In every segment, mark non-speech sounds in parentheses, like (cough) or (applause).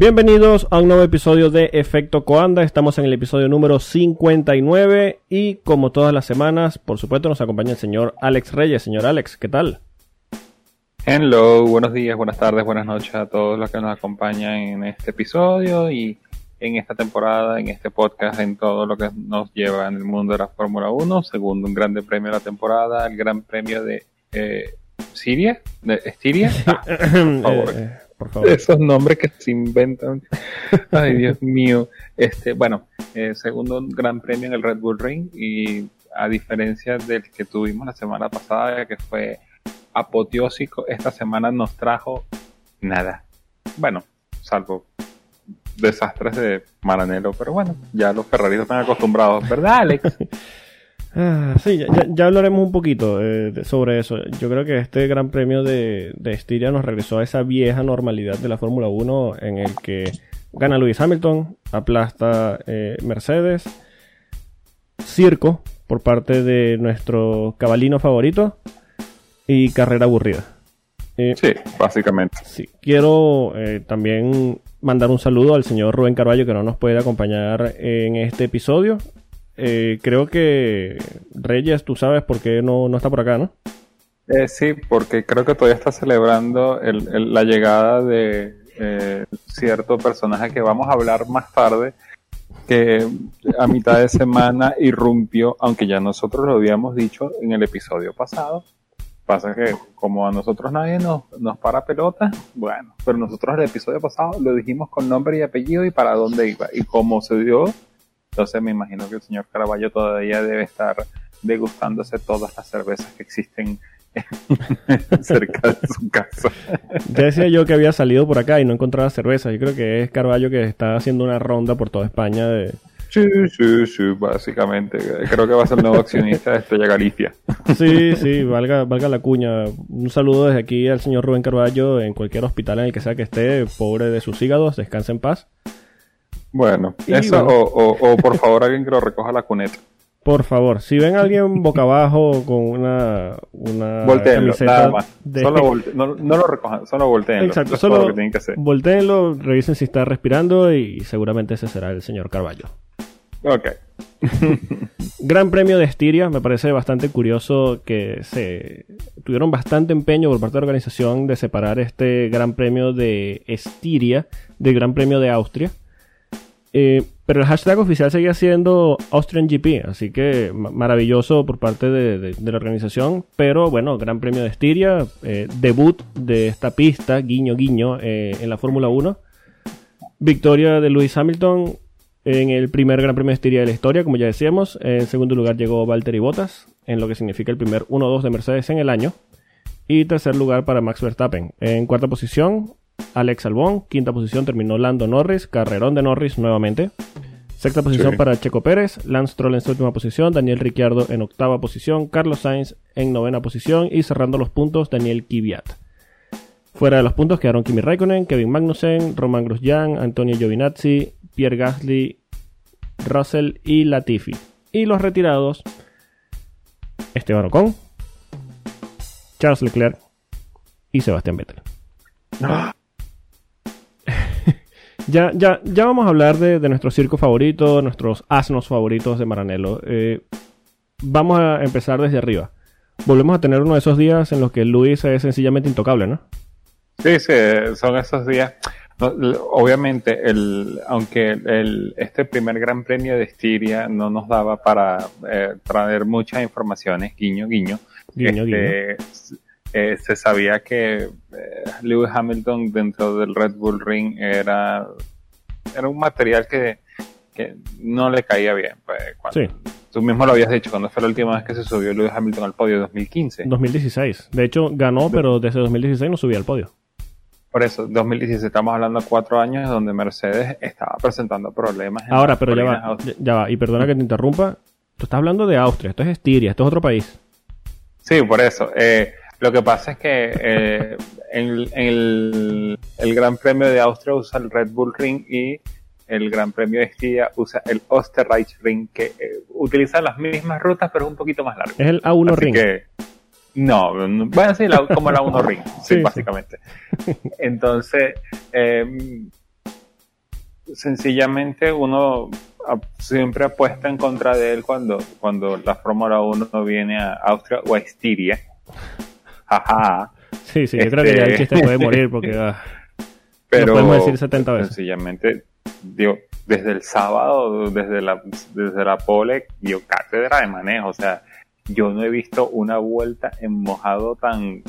Bienvenidos a un nuevo episodio de Efecto Coanda. Estamos en el episodio número 59 y como todas las semanas, por supuesto, nos acompaña el señor Alex Reyes. Señor Alex, ¿qué tal? Hello, buenos días, buenas tardes, buenas noches a todos los que nos acompañan en este episodio y en esta temporada, en este podcast, en todo lo que nos lleva en el mundo de la Fórmula 1. Segundo, un grande premio de la temporada, el Gran Premio de eh, Siria, de Estiria. (laughs) Ah, por favor. (laughs) Esos nombres que se inventan. Ay, Dios mío. Este, bueno, eh, segundo gran premio en el Red Bull Ring y a diferencia del que tuvimos la semana pasada, que fue apoteósico, esta semana nos trajo nada. Bueno, salvo desastres de Maranelo, pero bueno, ya los Ferraris están acostumbrados, ¿verdad, Alex? (laughs) Ah, sí, ya, hablaremos un poquito eh, sobre eso. Yo creo que este Gran Premio de, de Estiria nos regresó a esa vieja normalidad de la Fórmula 1 en el que gana Lewis Hamilton, aplasta eh, Mercedes, circo por parte de nuestro cabalino favorito y carrera aburrida. Eh, sí, básicamente. Sí, quiero también mandar un saludo al señor Rubén Carballo que no nos puede acompañar en este episodio. Eh, creo que Reyes, tú sabes por qué no, está por acá, ¿no? Eh, sí, porque creo que todavía está celebrando la llegada de eh, cierto personaje que vamos a hablar más tarde, que a mitad de semana irrumpió, aunque ya nosotros lo habíamos dicho en el episodio pasado. Pasa que como a nosotros nadie nos, nos para pelota, bueno, pero nosotros el episodio pasado lo dijimos con nombre y apellido y para dónde iba. Y como se dio entonces me imagino que el señor Caraballo todavía debe estar degustándose todas las cervezas que existen (laughs) cerca de su casa. Te decía yo que había salido por acá y no encontraba cerveza. Yo creo que es Carballo que está haciendo una ronda por toda España de... Sí, sí, sí, básicamente. Creo que va a ser el nuevo accionista de Estrella Galicia. Sí, sí, valga, valga la cuña. Un saludo desde aquí al señor Rubén Carballo en cualquier hospital en el que sea que esté, pobre de sus hígados, descanse en paz. Bueno, eso O, por favor alguien que lo recoja la cuneta. (laughs) Por favor, si ven a alguien boca abajo con una, una nada más. Solo (laughs) no, lo recojan, solo volteenlo. Exacto, solo lo que volteenlo, revisen si está respirando y seguramente ese será el señor Carballo. Ok. (laughs) Gran premio de Estiria, me parece bastante curioso que se tuvieron bastante empeño por parte de la organización de separar este Gran Premio de Estiria del Gran Premio de Austria. Eh, pero el hashtag oficial seguía siendo Austrian GP, así que maravilloso por parte de, la organización. Pero bueno, Gran Premio de Estiria, eh, debut de esta pista, guiño guiño, eh, en la Fórmula 1. Victoria de Lewis Hamilton en el primer Gran Premio de Estiria de la historia, como ya decíamos. En segundo lugar llegó Valtteri Bottas, en lo que significa el primer 1-2 de Mercedes en el año. Y tercer lugar para Max Verstappen. En cuarta posición, Alex Albón. Quinta posición terminó Lando Norris. Carrerón de Norris nuevamente. Sexta posición para Checo Pérez. Lance Stroll en séptima posición. Daniel Ricciardo en octava posición. Carlos Sainz en novena posición. Y cerrando los puntos, Daniel Kvyat. Fuera de los puntos quedaron Kimi Raikkonen, Kevin Magnussen, Roman Grosjean, Antonio Giovinazzi, Pierre Gasly, Russell y Latifi. Y los retirados, Esteban Ocon, Charles Leclerc y Sebastián Vettel. ¡Ah! Ya, ya, ya vamos a hablar de, nuestro circo favorito, nuestros asnos favoritos de Maranello. Eh, vamos a empezar desde arriba. Volvemos a tener uno de esos días en los que Luis es sencillamente intocable, ¿no? Sí, sí, son esos días. obviamente, el, aunque el, este primer Gran Premio de Estiria no nos daba para eh, traer muchas informaciones, guiño, guiño. Guiño, este, guiño. Eh, se sabía que eh, Lewis Hamilton dentro del Red Bull Ring era, era un material que, no le caía bien. Pues, Tú mismo lo habías dicho cuando fue la última vez que se subió Lewis Hamilton al podio, 2015. 2016. De hecho, ganó, pero desde 2016 no subía al podio. Por eso, 2016, estamos hablando de cuatro años donde Mercedes estaba presentando problemas. Ahora, pero ya va, ya va, y perdona que te interrumpa, tú estás hablando de Austria, esto es Estiria, esto es otro país. Sí, por eso. Eh, lo que pasa es que eh, en, el, Gran Premio de Austria usa el Red Bull Ring y el Gran Premio de Estiria usa el Österreich Ring, que eh, utiliza las mismas rutas, pero es un poquito más largo. Es el A1 Ring. no, bueno, sí, como el A1 (laughs) Ring, sí, básicamente. Entonces, em, sencillamente uno siempre apuesta en contra de él cuando, cuando la Fórmula 1 viene a Austria o a Estiria. Jaja. Sí, sí, yo creo que ya el este chiste puede morir porque ah, (laughs) pero podemos decir 70 veces. Sencillamente, digo, desde el sábado, desde la, desde la pole, dio cátedra de manejo. O sea, yo no he visto una vuelta en mojado tan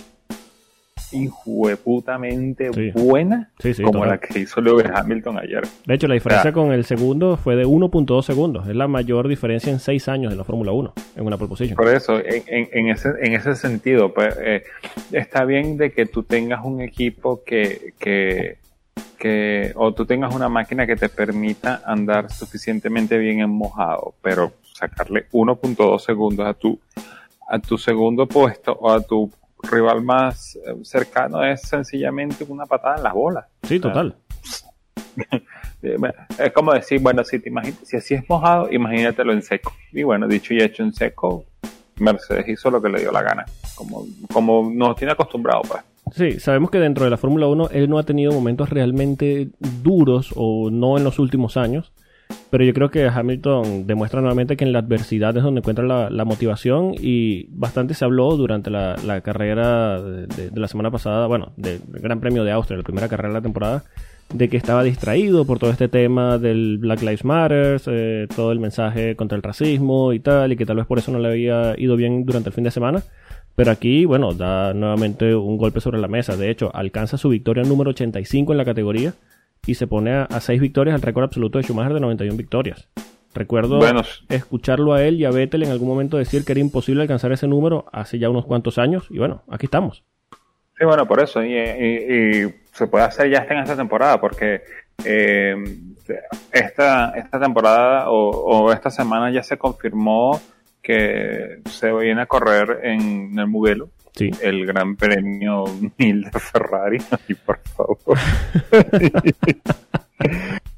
injueputamente buena como la que hizo Lewis Hamilton ayer. De hecho, la diferencia con el segundo fue de 1.2 segundos. Es la mayor diferencia en 6 años de la Fórmula 1 en una proposición. Por eso, en, ese, en ese sentido, pues, eh, está bien de que tú tengas un equipo que, que, que, o tú tengas una máquina que te permita andar suficientemente bien en mojado, pero sacarle 1.2 segundos a tu, a tu segundo puesto o a tu rival más eh, cercano es sencillamente una patada en las bolas. Sí, total. (laughs) es como decir, bueno, si te imaginas, si así es mojado, imagínatelo en seco. Y bueno, dicho y hecho en seco, Mercedes hizo lo que le dio la gana, como, como nos tiene acostumbrado, pues. Sí, sabemos que dentro de la Fórmula 1 él no ha tenido momentos realmente duros o no en los últimos años. Pero yo creo que Hamilton demuestra nuevamente que en la adversidad es donde encuentra la, motivación y bastante se habló durante la, carrera de, la semana pasada, bueno, del Gran Premio de Austria, la primera carrera de la temporada, de que estaba distraído por todo este tema del Black Lives Matter, eh, todo el mensaje contra el racismo y tal, y que tal vez por eso no le había ido bien durante el fin de semana. Pero aquí, bueno, da nuevamente un golpe sobre la mesa. De hecho, alcanza su victoria número 85 en la categoría y se pone a, seis victorias al récord absoluto de Schumacher de 91 victorias. Recuerdo escucharlo a él y a Vettel en algún momento decir que era imposible alcanzar ese número hace ya unos cuantos años y bueno, aquí estamos. Sí, bueno, por eso. Y, se puede hacer ya hasta en esta temporada porque eh, esta, esta temporada o, o, esta semana ya se confirmó que se viene a correr en el Mugello el Gran Premio 1000 de Ferrari. (laughs) Ay, por favor. (laughs)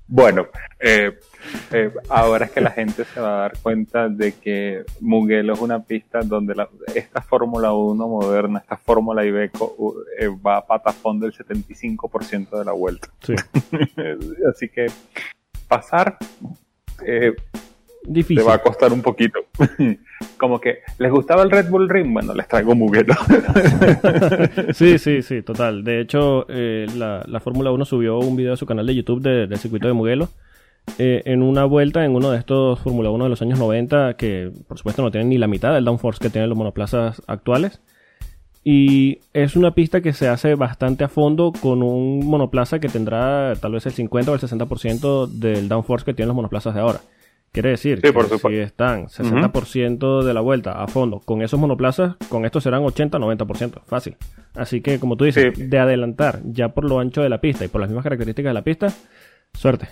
bueno, eh, eh, ahora es que la gente se va a dar cuenta de que Mugello es una pista donde esta Fórmula 1 moderna, esta Fórmula Ibeco, eh, va a patafón del 75% de la vuelta. (laughs) Así que pasar Difícil. Te va a costar un poquito. (laughs) Como que, ¿les gustaba el Red Bull Ring? Bueno, les traigo Mugello. (laughs) sí, sí, sí, total. De hecho, eh, la, Fórmula 1 subió un video a su canal de YouTube del circuito de Mugello. Eh, en una vuelta en uno de estos Fórmula 1 de los años 90, que por supuesto no tienen ni la mitad del downforce que tienen los monoplazas actuales. Y es una pista que se hace bastante a fondo con un monoplaza que tendrá tal vez el 50 o el 60% del downforce que tienen los monoplazas de ahora. Quiere decir que si están 60% de la vuelta a fondo con esos monoplazas, con estos serán 80-90%. Fácil. Así que, como tú dices, de adelantar ya por lo ancho de la pista y por las mismas características de la pista, suerte.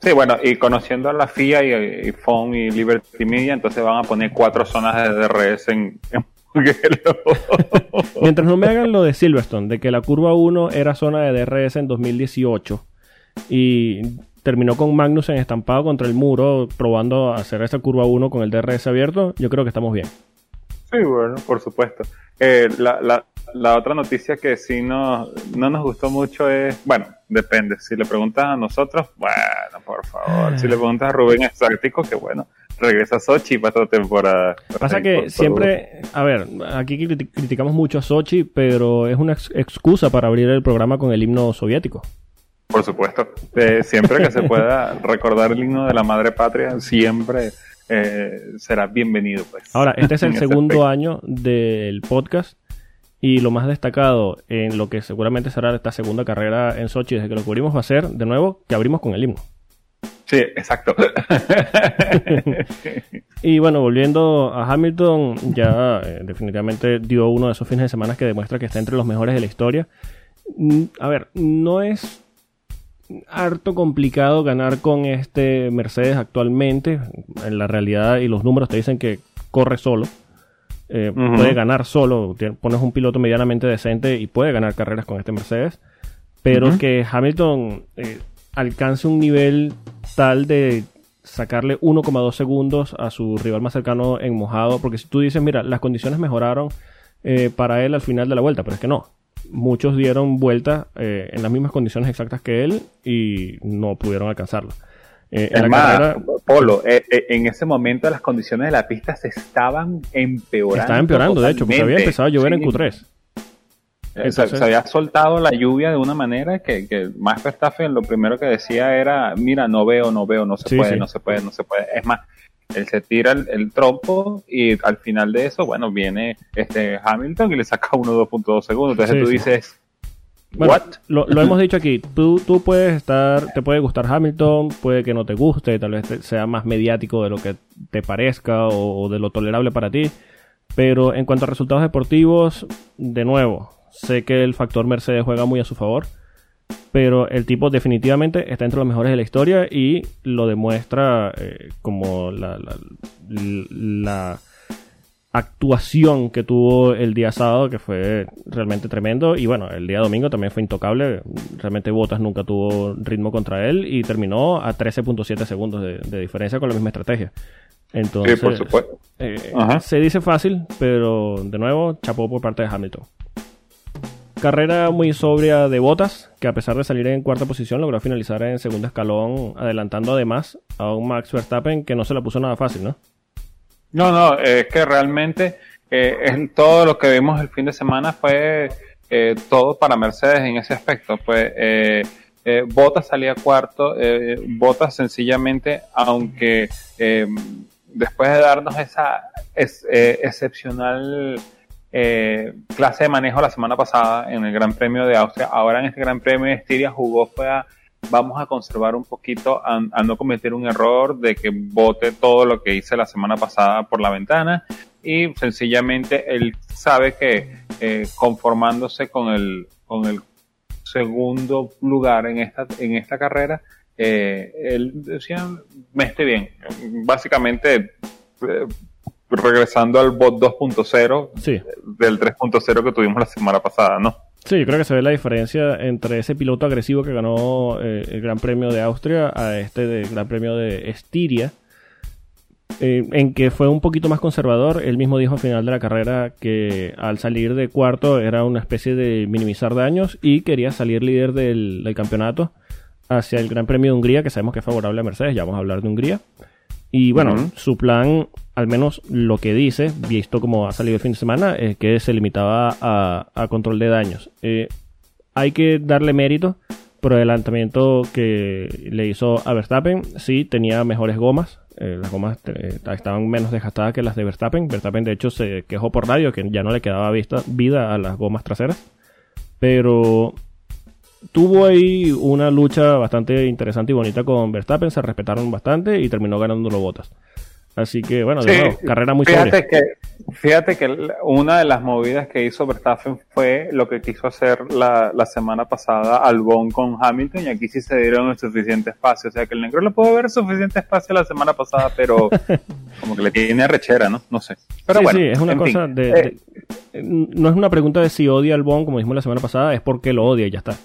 Sí, bueno, y conociendo a la FIA y, y FON y Liberty Media, entonces van a poner cuatro zonas de DRS en, en (laughs) Mientras no me hagan lo de Silverstone, de que la curva 1 era zona de DRS en 2018 y terminó con Magnus en estampado contra el muro, probando hacer esta curva 1 con el DRS abierto, yo creo que estamos bien. Sí, bueno, por supuesto. Eh, la, la, la, otra noticia que sí no, no nos gustó mucho es, bueno, depende. Si le preguntas a nosotros, bueno, por favor. Si le preguntas a Rubén Estático, que bueno, regresa a Sochi para esta temporada. Pasa que siempre, a ver, aquí criticamos mucho a Sochi, pero es una excusa para abrir el programa con el himno soviético. Por supuesto. Eh, siempre que se pueda (laughs) recordar el himno de la madre patria, siempre eh, será bienvenido. Pues, Ahora, este es el segundo año del podcast y lo más destacado en lo que seguramente será esta segunda carrera en Sochi desde que lo cubrimos va a ser, de nuevo, que abrimos con el himno. Sí, exacto. (laughs) y bueno, volviendo a Hamilton, ya eh, definitivamente dio uno de esos fines de semana que demuestra que está entre los mejores de la historia. Mm, a ver, no es harto complicado ganar con este Mercedes actualmente. En la realidad y los números te dicen que corre solo. Eh, puede ganar solo. Pones un piloto medianamente decente y puede ganar carreras con este Mercedes. Pero que Hamilton eh, alcance un nivel tal de sacarle 1,2 segundos a su rival más cercano en mojado. Porque si tú dices, mira, las condiciones mejoraron eh, para él al final de la vuelta, pero es que no. Muchos dieron vuelta eh, en las mismas condiciones exactas que él y no pudieron alcanzarlo. Eh, en la Polo, eh, en ese momento las condiciones de la pista se estaban empeorando. Estaban empeorando, de hecho, porque había empezado a llover en Q3. Se había soltado la lluvia de una manera que, que Max Verstappen lo primero que decía era, mira, no veo, no veo, no se puede, no se puede, no se puede. Es más, él se tira el, trompo y al final de eso, bueno, viene este Hamilton y le saca uno 2.2 segundos. Entonces tú dices, What? Lo, hemos dicho aquí, tú, tú puedes estar, te puede gustar Hamilton, puede que no te guste, tal vez sea más mediático de lo que te parezca o de lo tolerable para ti, pero en cuanto a resultados deportivos, de nuevo, sé que el factor Mercedes juega muy a su favor, pero el tipo definitivamente está entre los mejores de la historia y lo demuestra eh, como la, la, actuación que tuvo el día sábado, que fue realmente tremendo. Y bueno, el día domingo también fue intocable. Realmente Bottas nunca tuvo ritmo contra él y terminó a 13.7 segundos de, diferencia con la misma estrategia. Entonces, por supuesto. Eh, se dice fácil, pero de nuevo, chapó por parte de Hamilton. Carrera muy sobria de Botas, que a pesar de salir en cuarta posición logró finalizar en segundo escalón, adelantando además a un Max Verstappen que no se la puso nada fácil, ¿no? No, no, es que realmente eh, todo lo que vimos el fin de semana fue eh, todo para Mercedes en ese aspecto. Pues eh Botas salía cuarto, Botas sencillamente, aunque después de darnos esa excepcional eh, clase de manejo la semana pasada en el Gran Premio de Austria. Ahora en este Gran Premio de Estiria jugó fue a vamos a conservar un poquito a, no cometer un error de que bote todo lo que hice la semana pasada por la ventana y sencillamente él sabe que eh, conformándose con el con el segundo lugar en esta en esta carrera eh, él decía me esté bien básicamente eh, regresando al bot 2.0 del 3.0 que tuvimos la semana pasada, ¿no? Sí, yo creo que se ve la diferencia entre ese piloto agresivo que ganó eh, el Gran Premio de Austria a este de Gran Premio de Estiria, eh, en que fue un poquito más conservador. Él mismo dijo al final de la carrera que al salir de cuarto era una especie de minimizar daños y quería salir líder del, del campeonato hacia el Gran Premio de Hungría, que sabemos que es favorable a Mercedes, ya vamos a hablar de Hungría. Y bueno, su plan, al menos lo que dice, visto como ha salido el fin de semana, es que se limitaba a, control de daños. Eh, hay que darle mérito por el adelantamiento que le hizo a Verstappen. Sí, tenía mejores gomas. Eh, las gomas eh, estaban menos desgastadas que las de Verstappen. Verstappen, de hecho, se quejó por radio que ya no le quedaba vista, vida a las gomas traseras. Pero tuvo ahí una lucha bastante interesante y bonita con Verstappen, se respetaron bastante y terminó ganando los botas. Así que bueno, de nuevo, carrera muy fíjate que Fíjate que una de las movidas que hizo Verstappen fue lo que quiso hacer la, la semana pasada Albon con Hamilton y aquí sí se dieron el suficiente espacio. O sea que el negro le pudo ver suficiente espacio la semana pasada, pero (laughs) como que le tiene rechera, ¿no? No sé. Pero bueno, sí, es una cosa de, eh, No es una pregunta de si odia Albon, como dijimos la semana pasada, es porque lo odia y ya está.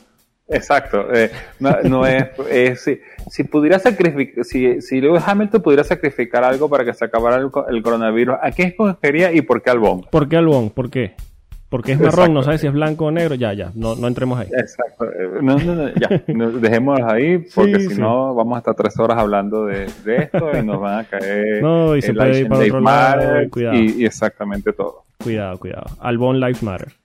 Exacto, eh, no, es, si, si, pudiera sacrificar, si, si Lewis Hamilton pudiera sacrificar algo para que se acabara el, coronavirus, ¿a qué escogería y por qué Albon? ¿Por qué Albon? ¿Por qué? Porque es marrón, no sabes si es blanco o negro, ya, ya, no, no entremos ahí. Exacto, eh, no, no, no ya, dejémoslos ahí, porque si no vamos hasta tres horas hablando de, esto y nos van a caer no, y se puede ir para otro lado, cuidado. Y, y exactamente todo. Cuidado, cuidado. Albon Life Matter.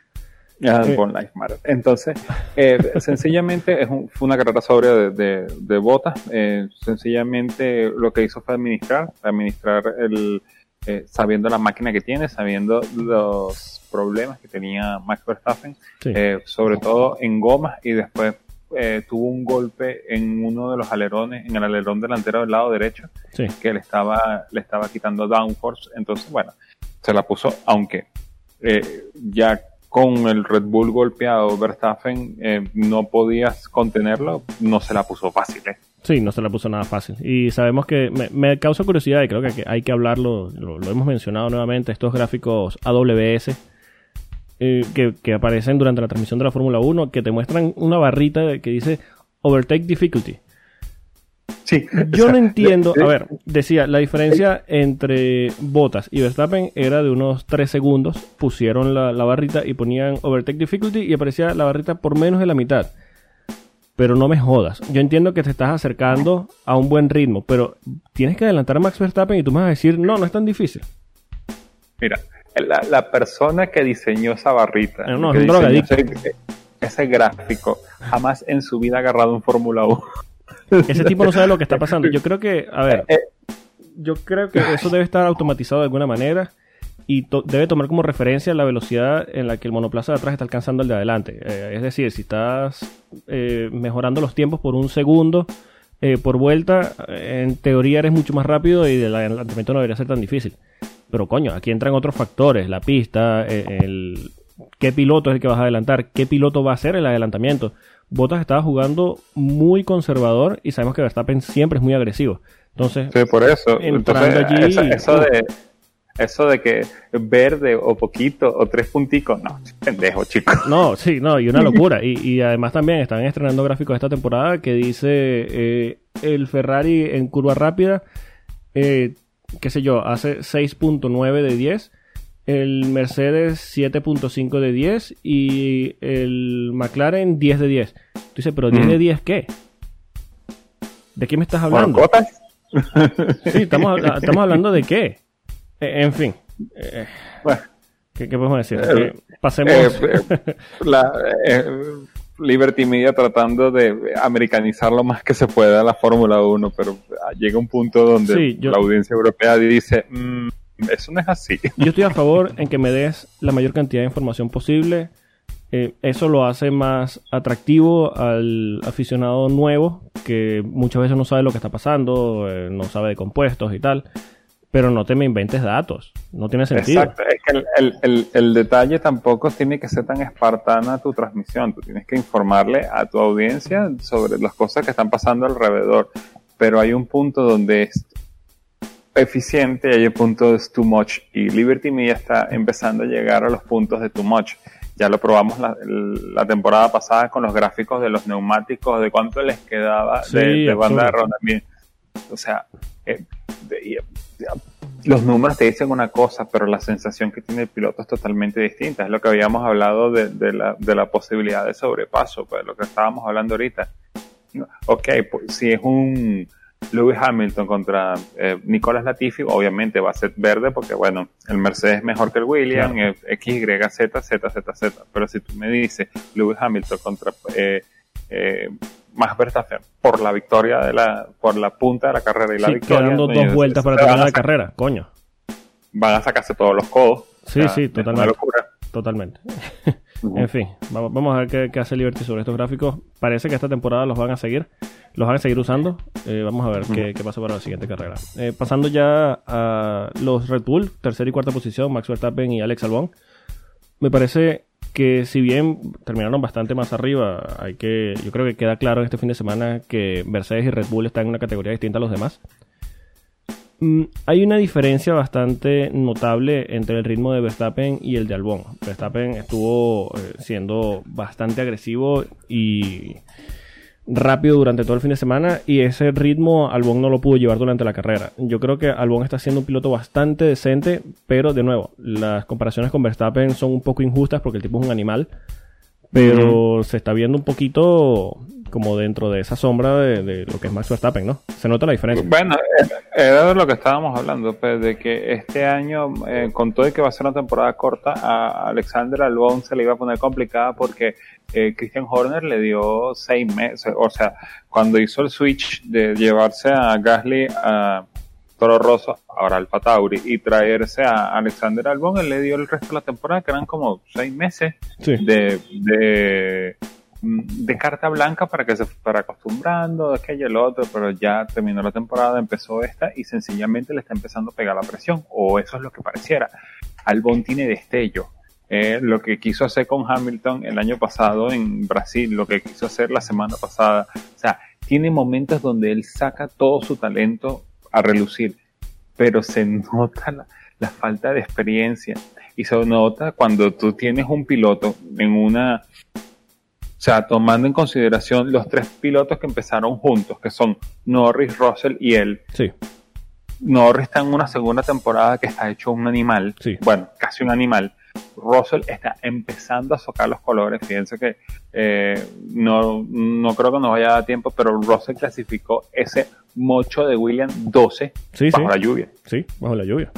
Life Matter. Entonces, eh, sencillamente es fue una carrera sobria de, de, botas. Eh, sencillamente lo que hizo fue administrar, administrar el, eh, sabiendo la máquina que tiene, sabiendo los problemas que tenía Max Verstappen, sobre todo en gomas y después tuvo un golpe en uno de los alerones, en el alerón delantero del lado derecho, que le estaba, le estaba quitando downforce. Entonces, bueno, se la puso, aunque ya con el Red Bull golpeado, Verstappen eh, no podías contenerlo, no se la puso fácil. ¿eh? Sí, no se la puso nada fácil. Y sabemos que me, causa curiosidad y creo que hay que hablarlo, lo, hemos mencionado nuevamente, estos gráficos AWS eh, que, que, aparecen durante la transmisión de la Fórmula 1, que te muestran una barrita que dice Overtake Difficulty. Sí. Yo no entiendo. A ver, decía, la diferencia entre Bottas y Verstappen era de unos 3 segundos. Pusieron la, la barrita y ponían Overtake Difficulty y aparecía la barrita por menos de la mitad. Pero no me jodas. Yo entiendo que te estás acercando a un buen ritmo, pero tienes que adelantar a Max Verstappen y tú me vas a decir, no, no es tan difícil. Mira, la, la persona que diseñó esa barrita, Eh, no, que es un diseñó drogadicto. ese, ese gráfico, jamás en su vida ha agarrado un Fórmula 1. Ese tipo no sabe lo que está pasando. Yo creo que, a ver, Eh, yo creo que eso debe estar automatizado de alguna manera y to- debe tomar como referencia la velocidad en la que el monoplaza de atrás está alcanzando el de adelante. Eh, es decir, si estás eh, mejorando los tiempos por un segundo eh, por vuelta, en teoría eres mucho más rápido y el adelantamiento no debería ser tan difícil. Pero coño, aquí entran otros factores, la pista, el, qué piloto es el que vas a adelantar, qué piloto va a hacer el adelantamiento. Bottas estaba jugando muy conservador y sabemos que Verstappen siempre es muy agresivo. Entonces, Sí, por eso. Entonces, allí, eso, eso uh. de eso de que verde o poquito o tres punticos, no, pendejo, chico. No, sí, no, y una (laughs) locura. Y, y además también están estrenando gráficos esta temporada que dice eh, el Ferrari en curva rápida, eh, qué sé yo, hace 6.9 de 10, el Mercedes 7.5 de 10 y el McLaren 10 de 10. Tú dices, pero 10 de Mm. 10 qué? ¿De qué me estás hablando? cotas. Sí, estamos, (laughs) estamos hablando de qué. Eh, en fin, eh, Bueno, ¿qué, qué podemos decir? Eh, pasemos... eh, eh, la, eh, Liberty Media tratando de americanizar lo más que se pueda la Fórmula 1, pero llega un punto donde Sí, yo- la audiencia europea dice, "Mm, eso no es así. Yo estoy a favor en que me des la mayor cantidad de información posible. Eh, eso lo hace más atractivo al aficionado nuevo, que muchas veces no sabe lo que está pasando, eh, no sabe de compuestos y tal. Pero no te me inventes datos. No tiene sentido. Exacto, es que el, el- el- el detalle tampoco tiene que ser tan espartana tu transmisión, tú tienes que informarle a tu audiencia sobre las cosas que están pasando alrededor, pero hay un punto donde eficiente y hay un punto donde es too much y Liberty Media está empezando a llegar a los puntos de too much. Ya lo probamos la, la temporada pasada con los gráficos de los neumáticos, de cuánto les quedaba Sí, de, de banda de rodamiento. O sea, eh, de- los números te dicen una cosa, pero la sensación que tiene el piloto es totalmente distinta. Es lo que habíamos hablado de, de la, de la posibilidad de sobrepaso, pues lo que estábamos hablando ahorita. Ok, pues, si es un Lewis Hamilton contra eh, Nicolás Latifi, obviamente va a ser verde porque, bueno, el Mercedes es mejor que el Williams, Claro. eh, X, Y, Z, Z, Z, Z. Pero si tú me dices Lewis Hamilton contra eh, eh, Max Verstappen por la victoria de la, por la punta de la carrera y la victoria, quedando dos vueltas para terminar la carrera. Coño. Van a sacarse todos los codos. Sí, O sea, sí, totalmente. Una locura. Totalmente. (laughs) En fin, vamos, vamos a ver qué, qué hace Liberty sobre estos gráficos. Parece que esta temporada los van a seguir. Los van a seguir usando. Eh, vamos a ver qué, qué pasa para la siguiente carrera. Eh, pasando ya a los Red Bull, tercera y cuarta posición, Max Verstappen y Alex Albon. Me parece que si bien terminaron bastante más arriba, hay que, yo creo que queda claro este fin de semana que Mercedes y Red Bull están en una categoría distinta a los demás. Mm, hay una diferencia bastante notable entre el ritmo de Verstappen y el de Albon. Verstappen estuvo eh, siendo bastante agresivo y rápido durante todo el fin de semana y ese ritmo Albon no lo pudo llevar durante la carrera. Yo creo que Albon está siendo un piloto bastante decente, pero de nuevo, las comparaciones con Verstappen son un poco injustas porque el tipo es un animal, pero se está viendo un poquito como dentro de esa sombra de, de lo que es Max Verstappen, ¿no? Se nota la diferencia. Bueno, eh, era de lo que estábamos hablando, pues, de que este año, eh, con todo y que va a ser una temporada corta, a Alexander Albon se le iba a poner complicada porque eh, Christian Horner le dio seis meses, o sea, cuando hizo el switch de llevarse a Gasly a Toro Rosso, ahora Alfa Tauri, y traerse a Alexander Albon, él le dio el resto de la temporada, que eran como seis meses Sí. de, de, de carta blanca para que se fuera acostumbrando, aquello lo otro, pero ya terminó la temporada, empezó esta y sencillamente le está empezando a pegar la presión, o eso es lo que pareciera. Albon tiene destello. Eh, lo que quiso hacer con Hamilton el año pasado en Brasil, lo que quiso hacer la semana pasada. O sea, tiene momentos donde él saca todo su talento a relucir, pero se (laughs) nota la falta de experiencia y se nota cuando tú tienes un piloto en una O sea, tomando en consideración los tres pilotos que empezaron juntos, que son Norris, Russell y él. Sí. Norris está en una segunda temporada que está hecho un animal. Sí. Bueno, casi un animal. Russell está empezando a socar los colores. Fíjense que eh, no, no creo que nos vaya a dar tiempo, pero Russell clasificó ese mocho de William 12 Sí, bajo sí. la lluvia. Sí, bajo la lluvia.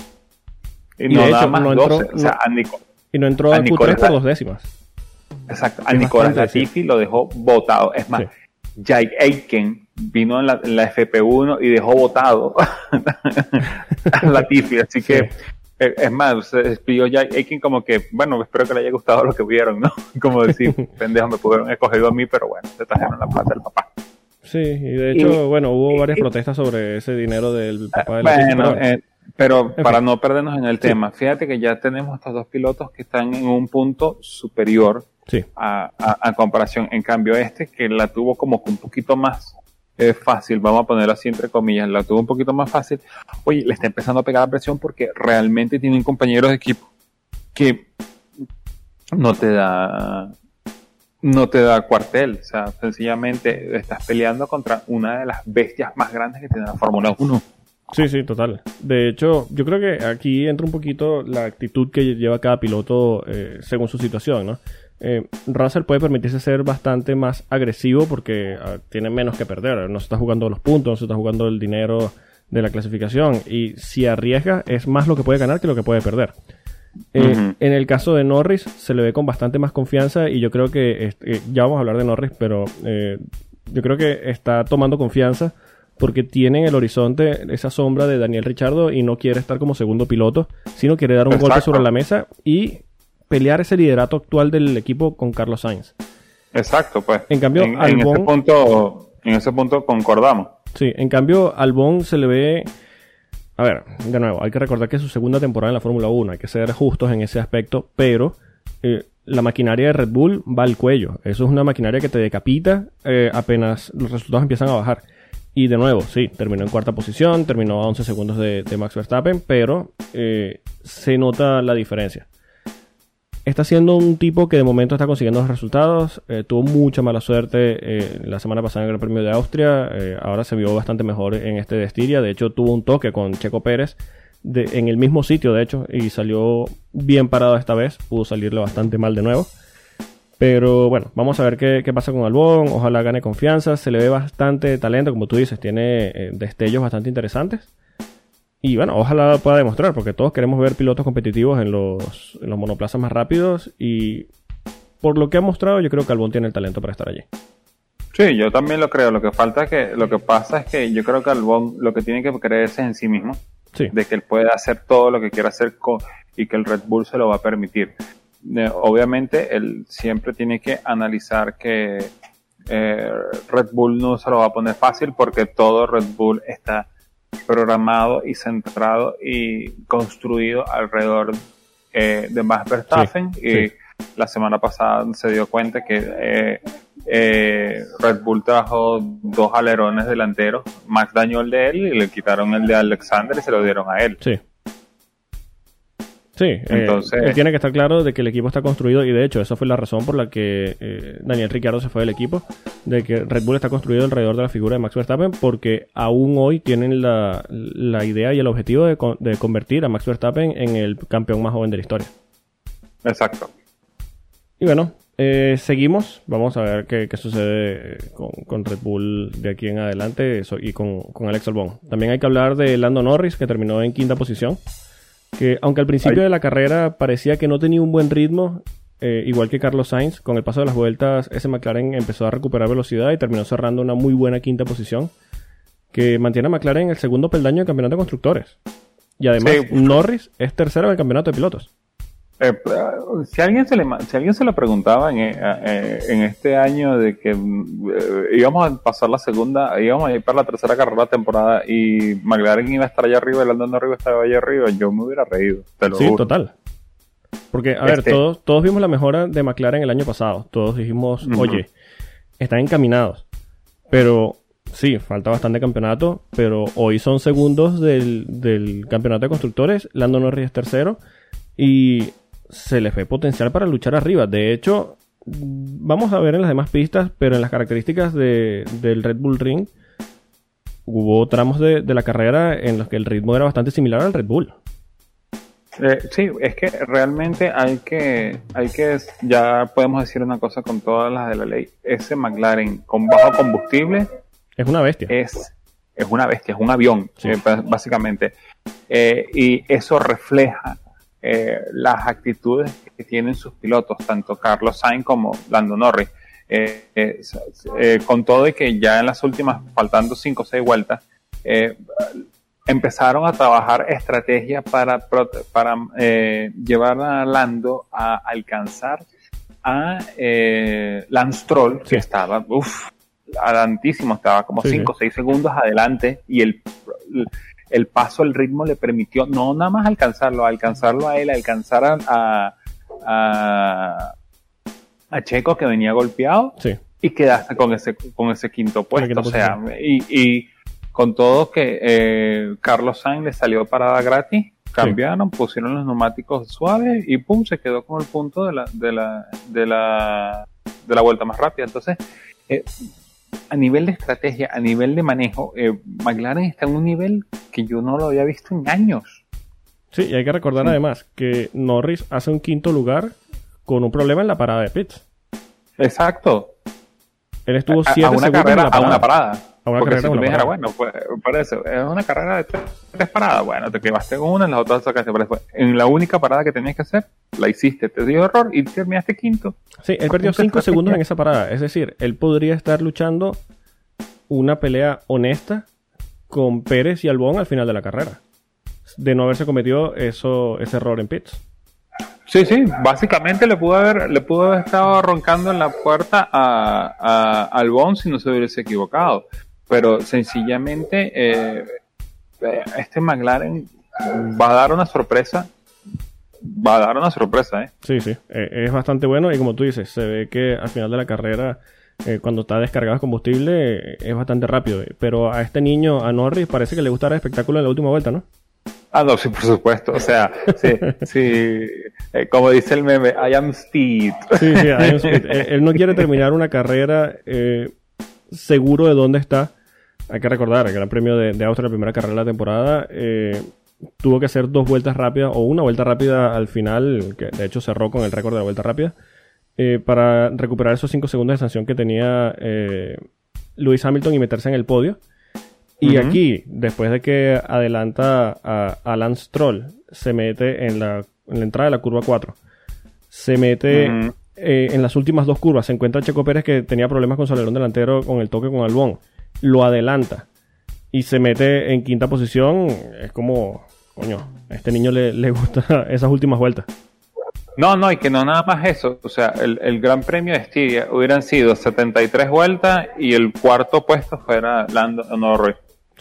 Y, Y no de nada hecho, más no entró- 12. o sea, a Nico- Y no entró A a Q3 Nicolás por dos décimas. Exacto, a Nicolás Latifi lo dejó botado. Es más, Sí. Jake Aiken vino en la, en la FP1 y dejó votado (laughs) a Latifi. Así que, eh, es más, se despidió Jake Aiken como que, bueno, espero que le haya gustado lo que vieron, ¿no? (laughs) Como decir, (laughs) pendejo, me pudieron escogido a mí, pero bueno, se trajeron la plata del papá. Sí, y de hecho, Y- bueno, hubo y- varias y- protestas sobre ese dinero del papá de la Bueno, pero, eh, pero para no perdernos en el Sí. tema, fíjate que ya tenemos estos dos pilotos que están en un punto superior sí, a, a- a comparación. En cambio, este que la tuvo como que un poquito más eh, fácil, vamos a ponerlo así entre comillas, la tuvo un poquito más fácil. Oye, le está empezando a pegar la presión porque realmente tienen compañeros de equipo que no te da no te da cuartel, o sea, sencillamente estás peleando contra una de las bestias más grandes que tiene la Fórmula 1. sí, sí, total. De hecho, yo creo que aquí entra un poquito la actitud que lleva cada piloto eh, según su situación, ¿no? Eh, Russell puede permitirse ser bastante más agresivo porque ah, tiene menos que perder. No se está jugando los puntos, no se está jugando el dinero de la clasificación. Y si arriesga, es más lo que puede ganar que lo que puede perder. Eh. En el caso de Norris, se le ve con bastante más confianza y yo creo que, eh, ya vamos a hablar de Norris, pero yo creo que está tomando confianza porque tiene en el horizonte esa sombra de Daniel Richardo y no quiere estar como segundo piloto, sino quiere dar un golpe sobre la mesa y pelear ese liderato actual del equipo con Carlos Sainz. Exacto, pues. En cambio, en, ese punto, en ese punto concordamos. Sí, en cambio, Albon se le ve. A ver, de nuevo, hay que recordar que es su segunda temporada en la Fórmula 1, hay que ser justos en ese aspecto, pero eh, la maquinaria de Red Bull va al cuello. Eso es una maquinaria que te decapita eh, apenas los resultados empiezan a bajar. Y de nuevo, sí, terminó en cuarta posición, terminó a 11 segundos de, de Max Verstappen, pero eh, se nota la diferencia. Está siendo un tipo que de momento está consiguiendo los resultados. eh, tuvo mucha mala suerte eh, la semana pasada en el Gran Premio de Austria. eh, ahora se vio bastante mejor en este de Estiria. De hecho, tuvo un toque con Checo Pérez en el mismo sitio, de hecho, y salió bien parado esta vez. Pudo salirle bastante mal de nuevo. Pero bueno, vamos a ver qué, qué pasa con Albon. Ojalá gane confianza. Se le ve bastante talento, como tú dices. Tiene destellos bastante interesantes. Y bueno, ojalá pueda demostrar, porque todos queremos ver pilotos competitivos en los, en los monoplazas más rápidos. Y por lo que ha mostrado, yo creo que Albon tiene el talento para estar allí. Sí, yo también lo creo. Lo que falta es que, lo que pasa es que yo creo que Albon lo que tiene que creerse es en sí mismo, Sí, de que él puede hacer todo lo que quiera hacer con, y que el Red Bull se lo va a permitir. Eh, obviamente, él siempre tiene que analizar que eh, Red Bull no se lo va a poner fácil porque todo Red Bull está programado y centrado y construido alrededor eh, de Max Verstappen Sí, y sí. la semana pasada se dio cuenta que eh, eh, Red Bull trajo dos alerones delanteros, Max dañó el de él y le quitaron el de Alexander y se lo dieron a él. sí. Sí, eh, Entonces- él tiene que estar claro de que el equipo está construido y de hecho esa fue la razón por la que eh, Daniel Ricciardo se fue del equipo, de que Red Bull está construido alrededor de la figura de Max Verstappen porque aún hoy tienen la, la idea y el objetivo de, de convertir a Max Verstappen en el campeón más joven de la historia. Exacto. Y bueno, eh, seguimos. Vamos a ver qué, qué sucede eh, con, con Red Bull de aquí en adelante y con, con Alex Albon. También hay que hablar de Lando Norris, que terminó en quinta posición. Que aunque al principio Ay. de la carrera parecía que no tenía un buen ritmo, eh, igual que Carlos Sainz, con el paso de las vueltas, ese McLaren empezó a recuperar velocidad y terminó cerrando una muy buena quinta posición. Que mantiene a McLaren en el segundo peldaño del campeonato de constructores. Y además, Sí. Norris es tercero en el campeonato de pilotos. Eh, si alguien se le si alguien se lo preguntaba en, eh, eh, en este año de que mm, eh, íbamos a pasar la segunda, íbamos a ir para la tercera carrera de la temporada y McLaren iba a estar allá arriba y Lando Norris estaba allá arriba, yo me hubiera reído, te lo Sí, juro. total. Porque, a ver, Este- todos, todos vimos la mejora de McLaren el año pasado. Todos dijimos, oye, están encaminados. Pero sí, falta bastante campeonato. Pero hoy son segundos del, del campeonato de constructores. Lando Norris es tercero. Y se les ve potencial para luchar arriba. De hecho, vamos a ver en las demás pistas, pero en las características de, del Red Bull Ring hubo tramos de, de, la carrera en los que el ritmo era bastante similar al Red Bull. Eh, sí, es que realmente hay que, hay que, ya podemos decir una cosa con todas las de la ley. Ese McLaren con bajo combustible es una bestia. Es, es una bestia, es un avión, eh, básicamente. Eh, y eso refleja eh, las actitudes que tienen sus pilotos, tanto Carlos Sainz como Lando Norris. con todo y que ya en las últimas, faltando 5 o 6 vueltas, empezaron a trabajar estrategias para, para llevar a Lando a alcanzar a Lance Troll, que estaba, uff, adelantísimo, estaba como 5 o 6 segundos adelante y el, el paso, el ritmo le permitió no nada más alcanzarlo, alcanzarlo a él, alcanzar a, a, a Checo que venía golpeado y quedaste con ese, con ese quinto puesto. O sea, y, y, con todo que eh, Carlos Sainz le salió parada gratis, cambiaron, pusieron los neumáticos suaves y pum, se quedó con el punto de la, de la, de la, de la vuelta más rápida. Entonces, eh, a nivel de estrategia, a nivel de manejo, eh, McLaren está en un nivel que yo no lo había visto en años. Sí, y hay que recordar además que Norris hace un quinto lugar con un problema en la parada de pits. Exacto. Él estuvo siete a, una carrera, a una parada. A una Porque carrera, si tú bueno, pues, por eso, es una carrera de tres, paradas. Bueno, te quedaste con una, en las otras sacaste. Pero en la única parada que tenías que hacer, la hiciste, te dio error y terminaste quinto. Sí, él perdió (laughs) cinco segundos en esa parada. Es decir, él podría estar luchando una pelea honesta con Pérez y Albón al final de la carrera. De no haberse cometido eso, ese error en pits. Sí, sí, básicamente le pudo haber, le pudo haber estado roncando en la puerta a, a Albón si no se hubiese equivocado pero sencillamente eh, este McLaren va a dar una sorpresa. Va a dar una sorpresa, ¿eh? Sí, sí, eh, es bastante bueno y como tú dices, se ve que al final de la carrera, eh, cuando está descargado el combustible, es bastante rápido. Pero a este niño, a Norris, parece que le gustará el espectáculo en la última vuelta, ¿no? Ah, no, sí, por supuesto. O sea, sí, sí. como dice el meme, I am speed. Sí, sí, I am (laughs) speed. él, no quiere terminar una carrera seguro de dónde está hay que recordar, el Gran Premio de, Austria, la primera carrera de la temporada, eh, tuvo que hacer dos vueltas rápidas o una vuelta rápida al final, que de hecho cerró con el récord de la vuelta rápida, eh, para recuperar esos cinco segundos de sanción que tenía eh, Lewis Hamilton y meterse en el podio. Y aquí, después de que adelanta a, Lance Stroll, se mete en la, entrada de la curva 4, se mete en las últimas dos curvas, se encuentra Checo Pérez que tenía problemas con su alerón delantero con el toque con Albón lo adelanta y se mete en quinta posición, es como, coño, a este niño le, le gusta (laughs) esas últimas vueltas. No, no, y que no nada más eso. O sea, el, el Gran Premio de Estiria hubieran sido 73 vueltas y el cuarto puesto fuera Lando Norris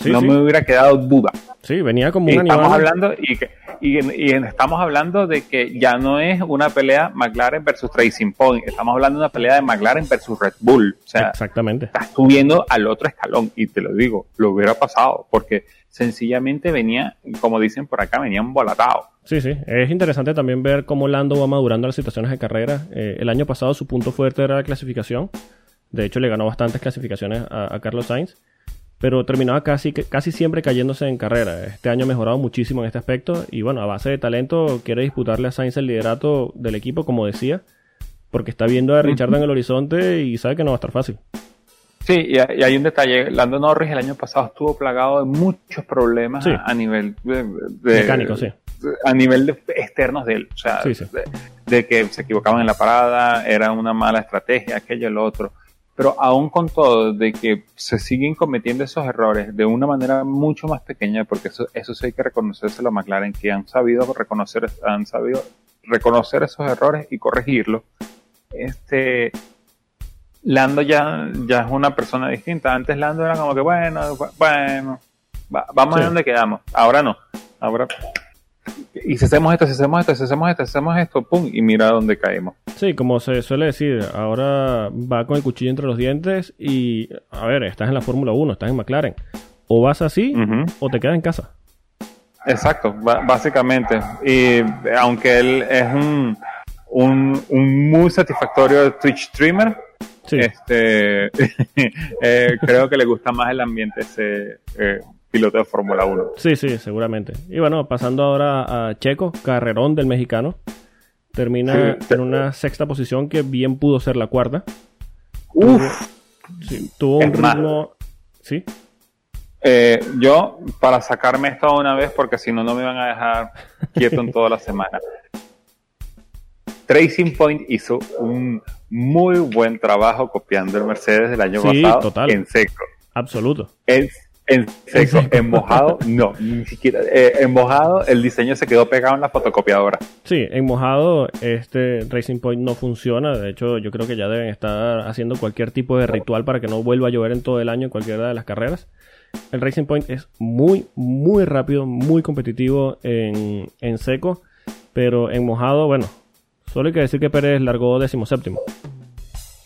no me hubiera quedado duda. Sí, venía como un Estamos hablando, y, y, estamos hablando de que ya no es una pelea McLaren versus Racing Point, estamos hablando de una pelea de McLaren versus Red Bull. O sea, Exactamente. estás subiendo al otro escalón, y te lo digo, lo hubiera pasado, porque sencillamente venía, como dicen por acá, venía embolatado. Sí, sí. Es interesante también ver cómo Lando va madurando las situaciones de carrera. Eh, el año pasado su punto fuerte era la clasificación. De hecho, le ganó bastantes clasificaciones a Carlos Sainz pero terminaba casi, casi siempre cayéndose en carrera. Este año ha mejorado muchísimo en este aspecto y bueno, a base de talento quiere disputarle a Sainz el liderato del equipo, como decía, porque está viendo a Richard en el horizonte y sabe que no va a estar fácil. Sí, y hay un detalle, Lando Norris el año pasado estuvo plagado de muchos problemas a nivel de, mecánico, sí. A nivel de, externos de él, o sea, de, que se equivocaban en la parada, era una mala estrategia, aquello, lo otro pero aún con todo de que se siguen cometiendo esos errores de una manera mucho más pequeña, porque eso, eso sí hay que reconocérselo a McLaren, que han sabido reconocer, han sabido reconocer esos errores y corregirlos. Este, Lando ya, ya es una persona distinta. Antes Lando era como que, bueno, bueno, vamos a ver dónde quedamos. Ahora no. Ahora y si hacemos esto, si hacemos esto, si hacemos esto, si hacemos esto, pum, y mira dónde caemos. Sí, como se suele decir, ahora va con el cuchillo entre los dientes y, a ver, estás en la Fórmula 1, estás en McLaren. O vas así o te quedas en casa. Exacto, básicamente. Y aunque él es un, un, un muy satisfactorio Twitch streamer. Sí. Este, (laughs) eh, creo que le gusta más el ambiente ese eh, piloto de Fórmula 1. Sí, sí, seguramente. Y bueno, pasando ahora a Checo, carrerón del mexicano. Termina Sí. en una sexta posición que bien pudo ser la cuarta. Uf, Sí, tuvo un más. ritmo. Sí, Eh, yo, para sacarme esto de una vez, porque si no, no me van a dejar quieto en toda la semana. Tracing Point hizo un muy buen trabajo copiando el Mercedes del año Sí, pasado total. en seco. absoluto. En seco, en mojado, no, ni siquiera. eh, en mojado, el diseño se quedó pegado en la fotocopiadora. Sí, en mojado este Racing Point no funciona. De hecho, yo creo que ya deben estar haciendo cualquier tipo de ritual para que no vuelva a llover en todo el año en cualquiera de las carreras. El Racing Point es muy, muy rápido, muy competitivo en, en seco, pero en mojado, bueno, solo hay que decir que Pérez largó decimoséptimo.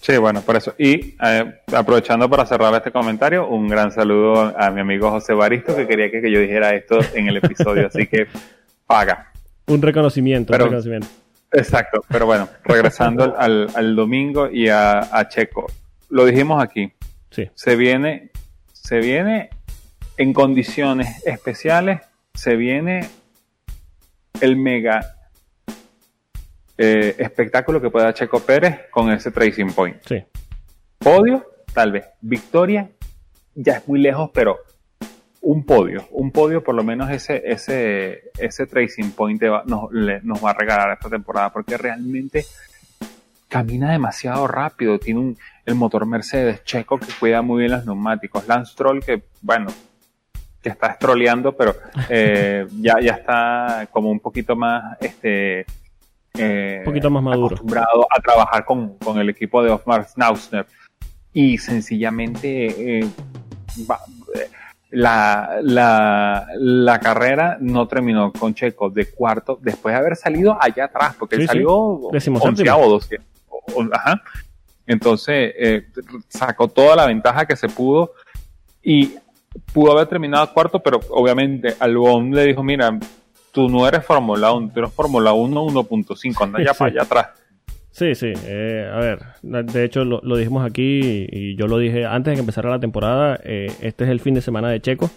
Sí, bueno, por eso. Y eh, aprovechando para cerrar este comentario, un gran saludo a mi amigo José Baristo, que quería que, que yo dijera esto en el episodio, así que paga. Un reconocimiento, Pero- un reconocimiento. Exacto, pero bueno, regresando al, al- al domingo y a, a Checo, lo dijimos aquí, Sí, se viene, se viene en condiciones especiales, se viene el mega eh, espectáculo que puede dar Checo Pérez con ese Tracing Point. sí. Podio, tal vez. Victoria, ya es muy lejos, pero un podio, un podio por lo menos ese, ese, ese Tracing Point va- nos, le- nos va a regalar esta temporada, porque realmente camina demasiado rápido, tiene un, el motor Mercedes, Checo que cuida muy bien los neumáticos, Lance Stroll que, bueno, que está estroleando, pero eh, (laughs) ya, ya está como un poquito más, este, eh, Un poquito más maduro. acostumbrado a trabajar con, con el equipo de Osmar Schnauzner y sencillamente eh, va- eh, la, la, la carrera no terminó con Checo de cuarto después de haber salido allá atrás porque Sí, él sí. salió Decimoséptimo. onceavo, doce- o- o- ajá. entonces eh, sacó toda la ventaja que se pudo y pudo haber terminado cuarto pero obviamente Albon le dijo mira tú no eres Fórmula 1 tú eres Fórmula 1 1.5 anda ya Sí. para allá atrás Sí, sí. eh, a ver, de hecho lo, lo dijimos aquí y yo lo dije antes de que empezara la temporada. eh, este es el fin de semana de Checo.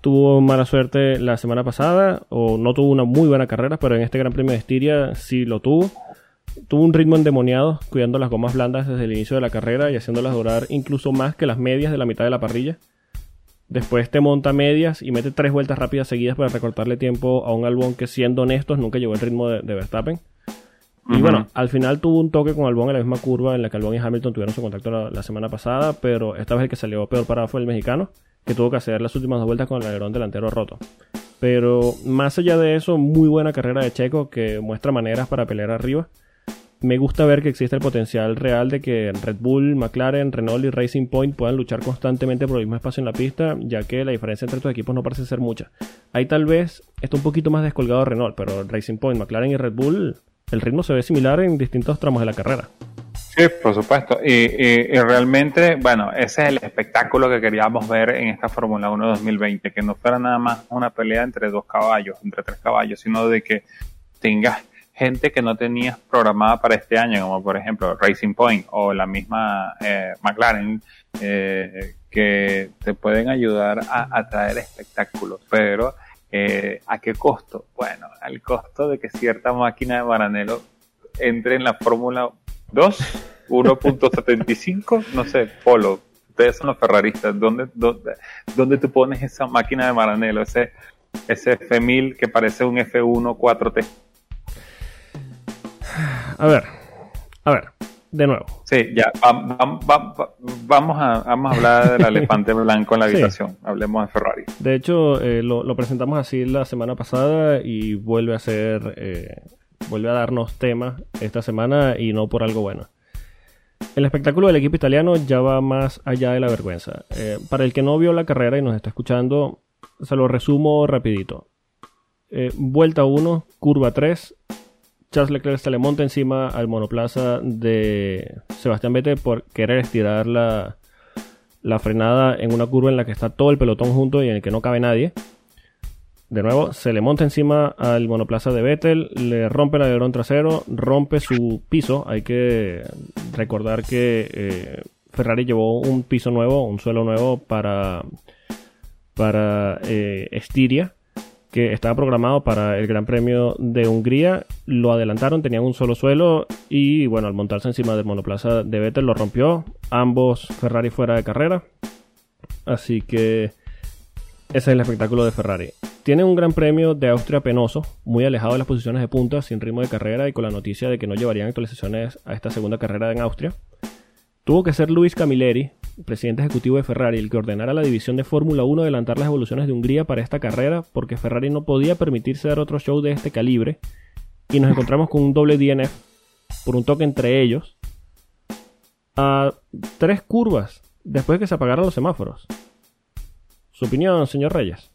Tuvo mala suerte la semana pasada o no tuvo una muy buena carrera, pero en este Gran Premio de Estiria sí lo tuvo. Tuvo un ritmo endemoniado, cuidando las gomas blandas desde el inicio de la carrera y haciéndolas durar incluso más que las medias de la mitad de la parrilla. Después te monta medias y mete tres vueltas rápidas seguidas para recortarle tiempo a un Albon que, siendo honestos, nunca llevó el ritmo de, de Verstappen. Y bueno, al final tuvo un toque con Albon en la misma curva en la que Albon y Hamilton tuvieron su contacto la, la semana pasada, pero esta vez el que salió peor parado fue el mexicano, que tuvo que hacer las últimas dos vueltas con el alerón delantero roto. Pero más allá de eso, muy buena carrera de Checo que muestra maneras para pelear arriba. Me gusta ver que existe el potencial real de que Red Bull, McLaren, Renault y Racing Point puedan luchar constantemente por el mismo espacio en la pista, ya que la diferencia entre estos equipos no parece ser mucha. Ahí tal vez está un poquito más descolgado Renault, pero Racing Point, McLaren y Red Bull, el ritmo se ve similar en distintos tramos de la carrera. Sí, por supuesto. Y, y- realmente, bueno, ese es el espectáculo que queríamos ver en esta Fórmula 1 2020, que no fuera nada más una pelea entre dos caballos, entre tres caballos, sino de que tengas gente que no tenías programada para este año, como por ejemplo Racing Point o la misma eh, McLaren, eh, que te pueden ayudar a, a traer espectáculos, pero eh, ¿a qué costo? Bueno, al costo de que cierta máquina de Maranello entre en la Fórmula 2, 1.75, (laughs) no sé, Polo. Ustedes son los ferraristas. ¿Dónde, dónde, dónde tú pones esa máquina de Maranello? Ese, ese F1000 que parece un F1 4T. A ver, a ver, de nuevo. Sí, ya, vam- vam- vam- vam- vamos, a, vamos a hablar del (laughs) elefante blanco en la Sí. habitación. Hablemos de Ferrari. De hecho, eh, lo, lo presentamos así la semana pasada y vuelve a ser, eh, vuelve a darnos tema esta semana y no por algo bueno. El espectáculo del equipo italiano ya va más allá de la vergüenza. Eh, para el que no vio la carrera y nos está escuchando, se lo resumo rapidito. Eh, vuelta 1, curva 3. Charles Leclerc se le monta encima al monoplaza de Sebastián Vettel por querer estirar la, la frenada en una curva en la que está todo el pelotón junto y en el que no cabe nadie. de nuevo, se le monta encima al monoplaza de Vettel, le rompe el alerón trasero, rompe su piso. Hay que recordar que eh, Ferrari llevó un piso nuevo, un suelo nuevo para, para eh, Estiria, que estaba programado para el Gran Premio de Hungría. Lo adelantaron, tenían un solo suelo y bueno, al montarse encima del monoplaza de Vettel lo rompió. Ambos Ferrari fuera de carrera. Así que ese es el espectáculo de Ferrari. Tiene un gran premio de Austria penoso, muy alejado de las posiciones de punta, sin ritmo de carrera y con la noticia de que no llevarían actualizaciones a esta segunda carrera en Austria. Tuvo que ser Luis Camilleri, presidente ejecutivo de Ferrari, el que ordenara a la división de Fórmula 1 adelantar las evoluciones de Hungría para esta carrera, porque Ferrari no podía permitirse dar otro show de este calibre. Y nos encontramos con un doble DNF por un toque entre ellos a tres curvas después de que se apagaron los semáforos. Su opinión, señor Reyes.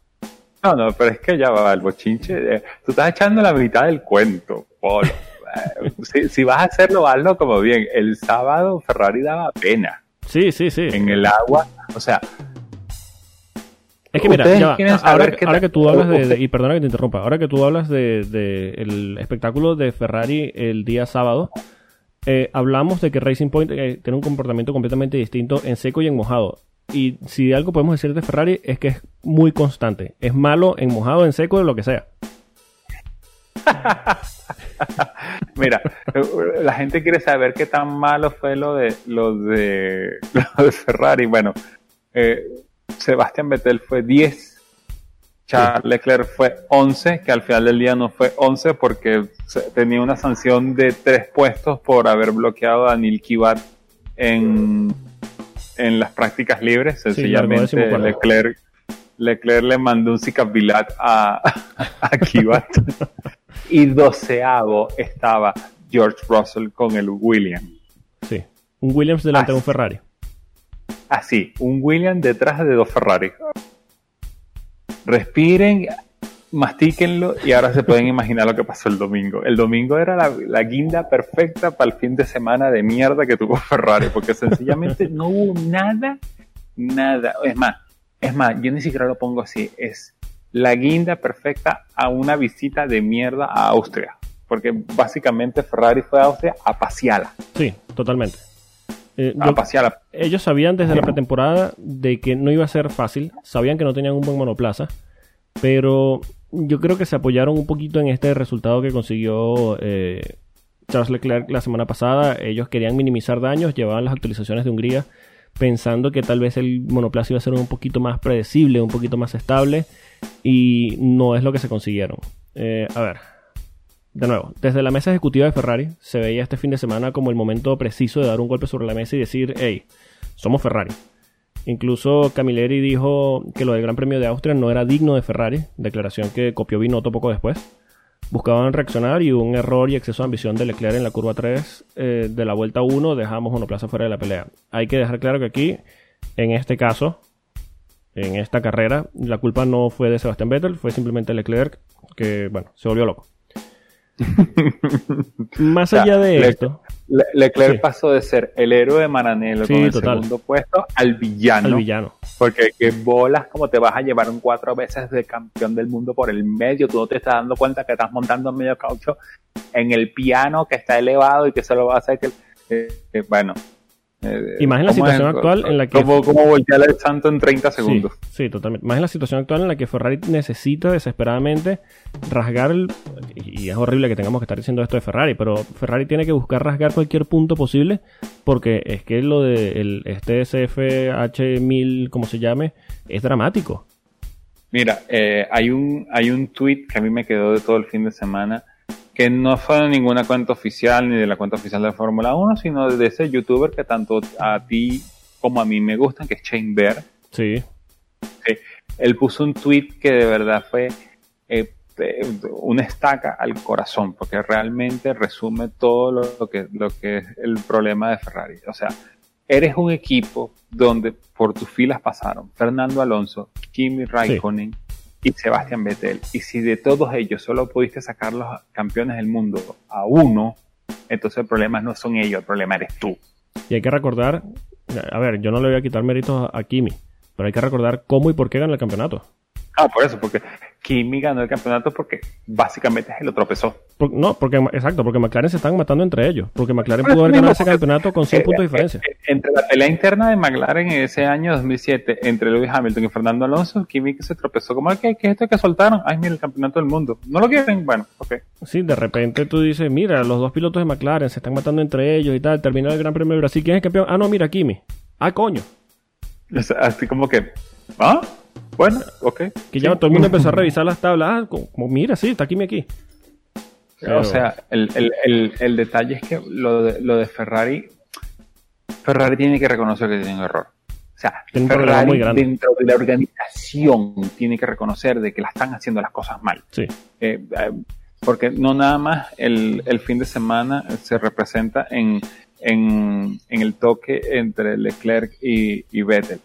No, no, pero es que ya va el bochinche. Eh, tú estás echando la mitad del cuento, Polo. Eh, (laughs) si, vas a hacerlo, hazlo como bien. El sábado Ferrari daba pena. Sí, sí, sí. En el agua. O sea. Es que mira, ahora, que, tú hablas de, Y perdona que te interrumpa. Ahora que tú hablas de, el espectáculo de Ferrari el día sábado. Eh, hablamos de que Racing Point tiene un comportamiento completamente distinto en seco y en mojado. Y si algo podemos decir de Ferrari es que es muy constante. Es malo en mojado, en seco, en lo que sea. (laughs) Mira, la gente quiere saber qué tan malo fue lo de lo de, (laughs) Ferrari. Bueno, eh, Sebastián Vettel fue 10, Charles Leclerc fue 11, que al final del día no fue 11 porque tenía una sanción de 3 puestos por haber bloqueado a Daniel Kivat en en las prácticas libres. Sencillamente Leclerc, Leclerc le mandó un cicapilat a, a Kivat. (laughs) y doceavo estaba George Russell con el Williams. Sí, un Williams delante de un Ferrari. Así, un Williams detrás de dos Ferrari. Respiren, mastíquenlo y ahora se pueden imaginar lo que pasó el domingo. El domingo era la, guinda perfecta para el fin de semana de mierda que tuvo Ferrari, porque sencillamente (laughs) no hubo nada, nada. Es más, es más, yo ni siquiera lo pongo así, es la guinda perfecta a una visita de mierda a Austria, porque básicamente Ferrari fue a Austria a pasearla. Sí, totalmente. Eh, a. Ellos sabían desde la pretemporada de que no iba a ser fácil, sabían que no tenían un buen monoplaza, pero yo creo que se apoyaron un poquito en este resultado que consiguió eh, Charles Leclerc la semana pasada. Ellos querían minimizar daños, llevaban las actualizaciones de Hungría pensando que tal vez el monoplaza iba a ser un poquito más predecible, un poquito más estable y no es lo que se consiguieron. Eh, a ver, de nuevo, desde la mesa ejecutiva de Ferrari se veía este fin de semana como el momento preciso de dar un golpe sobre la mesa y decir, hey, somos Ferrari. Incluso Camilleri dijo que lo del Gran Premio de Austria no era digno de Ferrari, declaración que copió Binotto poco después. Buscaban reaccionar y un error y exceso de ambición de Leclerc en la curva 3 eh, de la vuelta 1 dejamos monoplaza fuera de la pelea. Hay que dejar claro que aquí, en este caso, en esta carrera, la culpa no fue de Sebastián Vettel, fue simplemente Leclerc que, bueno, se volvió loco. (laughs) Más allá de esto. Leclerc pasó de ser el héroe de Maranello con el segundo puesto al villano. Al villano. Porque que bolas como te vas a llevar un cuatro veces de campeón del mundo por el medio, tú no te estás dando cuenta que estás montando medio caucho en el piano que está elevado y que solo va a hacer que... Eh, eh, bueno, eh, y más en la situación actual en la que. Como, como voltear el santo en 30 segundos. Sí, totalmente. Más en la situación actual en la que Ferrari necesita desesperadamente rasgar el. Y es horrible que tengamos que estar diciendo esto de Ferrari, pero Ferrari tiene que buscar rasgar cualquier punto posible porque es que lo de el, este SFH1000, como se llame, es dramático. Mira, eh, hay un hay un tweet que a mí me quedó de todo el fin de semana que no fue de ninguna cuenta oficial ni de la cuenta oficial de la Fórmula 1, sino de ese youtuber que tanto a ti como a mí me gustan, que es Shane Bear. Sí. Él puso un tweet que de verdad fue eh, una estaca al corazón, porque realmente resume todo lo, que, lo que es el problema de Ferrari. O sea, eres un equipo donde por tus filas pasaron Fernando Alonso, Kimi Raikkonen, y Sebastián Vettel. Y si de todos ellos solo pudiste sacar los campeones del mundo a uno, entonces el problema no son ellos, el problema eres tú. Y hay que recordar, a ver, yo no le voy a quitar méritos a Kimi, pero hay que recordar cómo y por qué gana el campeonato. Ah, por eso, porque Kimi ganó el campeonato porque básicamente se lo tropezó. no, porque exacto, porque McLaren se están matando entre ellos. Porque McLaren pudo haber ganado ese campeonato con 100 puntos de diferencia. Eh, entre la pelea interna de McLaren en ese año 2007 entre Lewis Hamilton y Fernando Alonso, Kimi se tropezó. como que ¿qué es esto que soltaron? Ay, mira, el campeonato del mundo. ¿No lo quieren? Bueno, ok. Sí, de repente tú dices, mira, los dos pilotos de McLaren se están matando entre ellos y tal. Termina el Gran Premio de Brasil. ¿Quién es el campeón? Ah, no, mira, Kimi. Ah, coño. Así como que, ¿ah? Bueno, ok. Que ya todo el mundo empezó a revisar las tablas. Ah, como, mira, sí, está Kimi aquí. O sea, el, el, detalle es que lo de, lo de Ferrari, Ferrari tiene que reconocer que tiene un error. O sea, Ferrari dentro de la organización tiene que reconocer de que la están haciendo las cosas mal. Sí. Eh, eh, porque no nada más el, el, fin de semana se representa en, en, en el toque entre Leclerc y, y Vettel.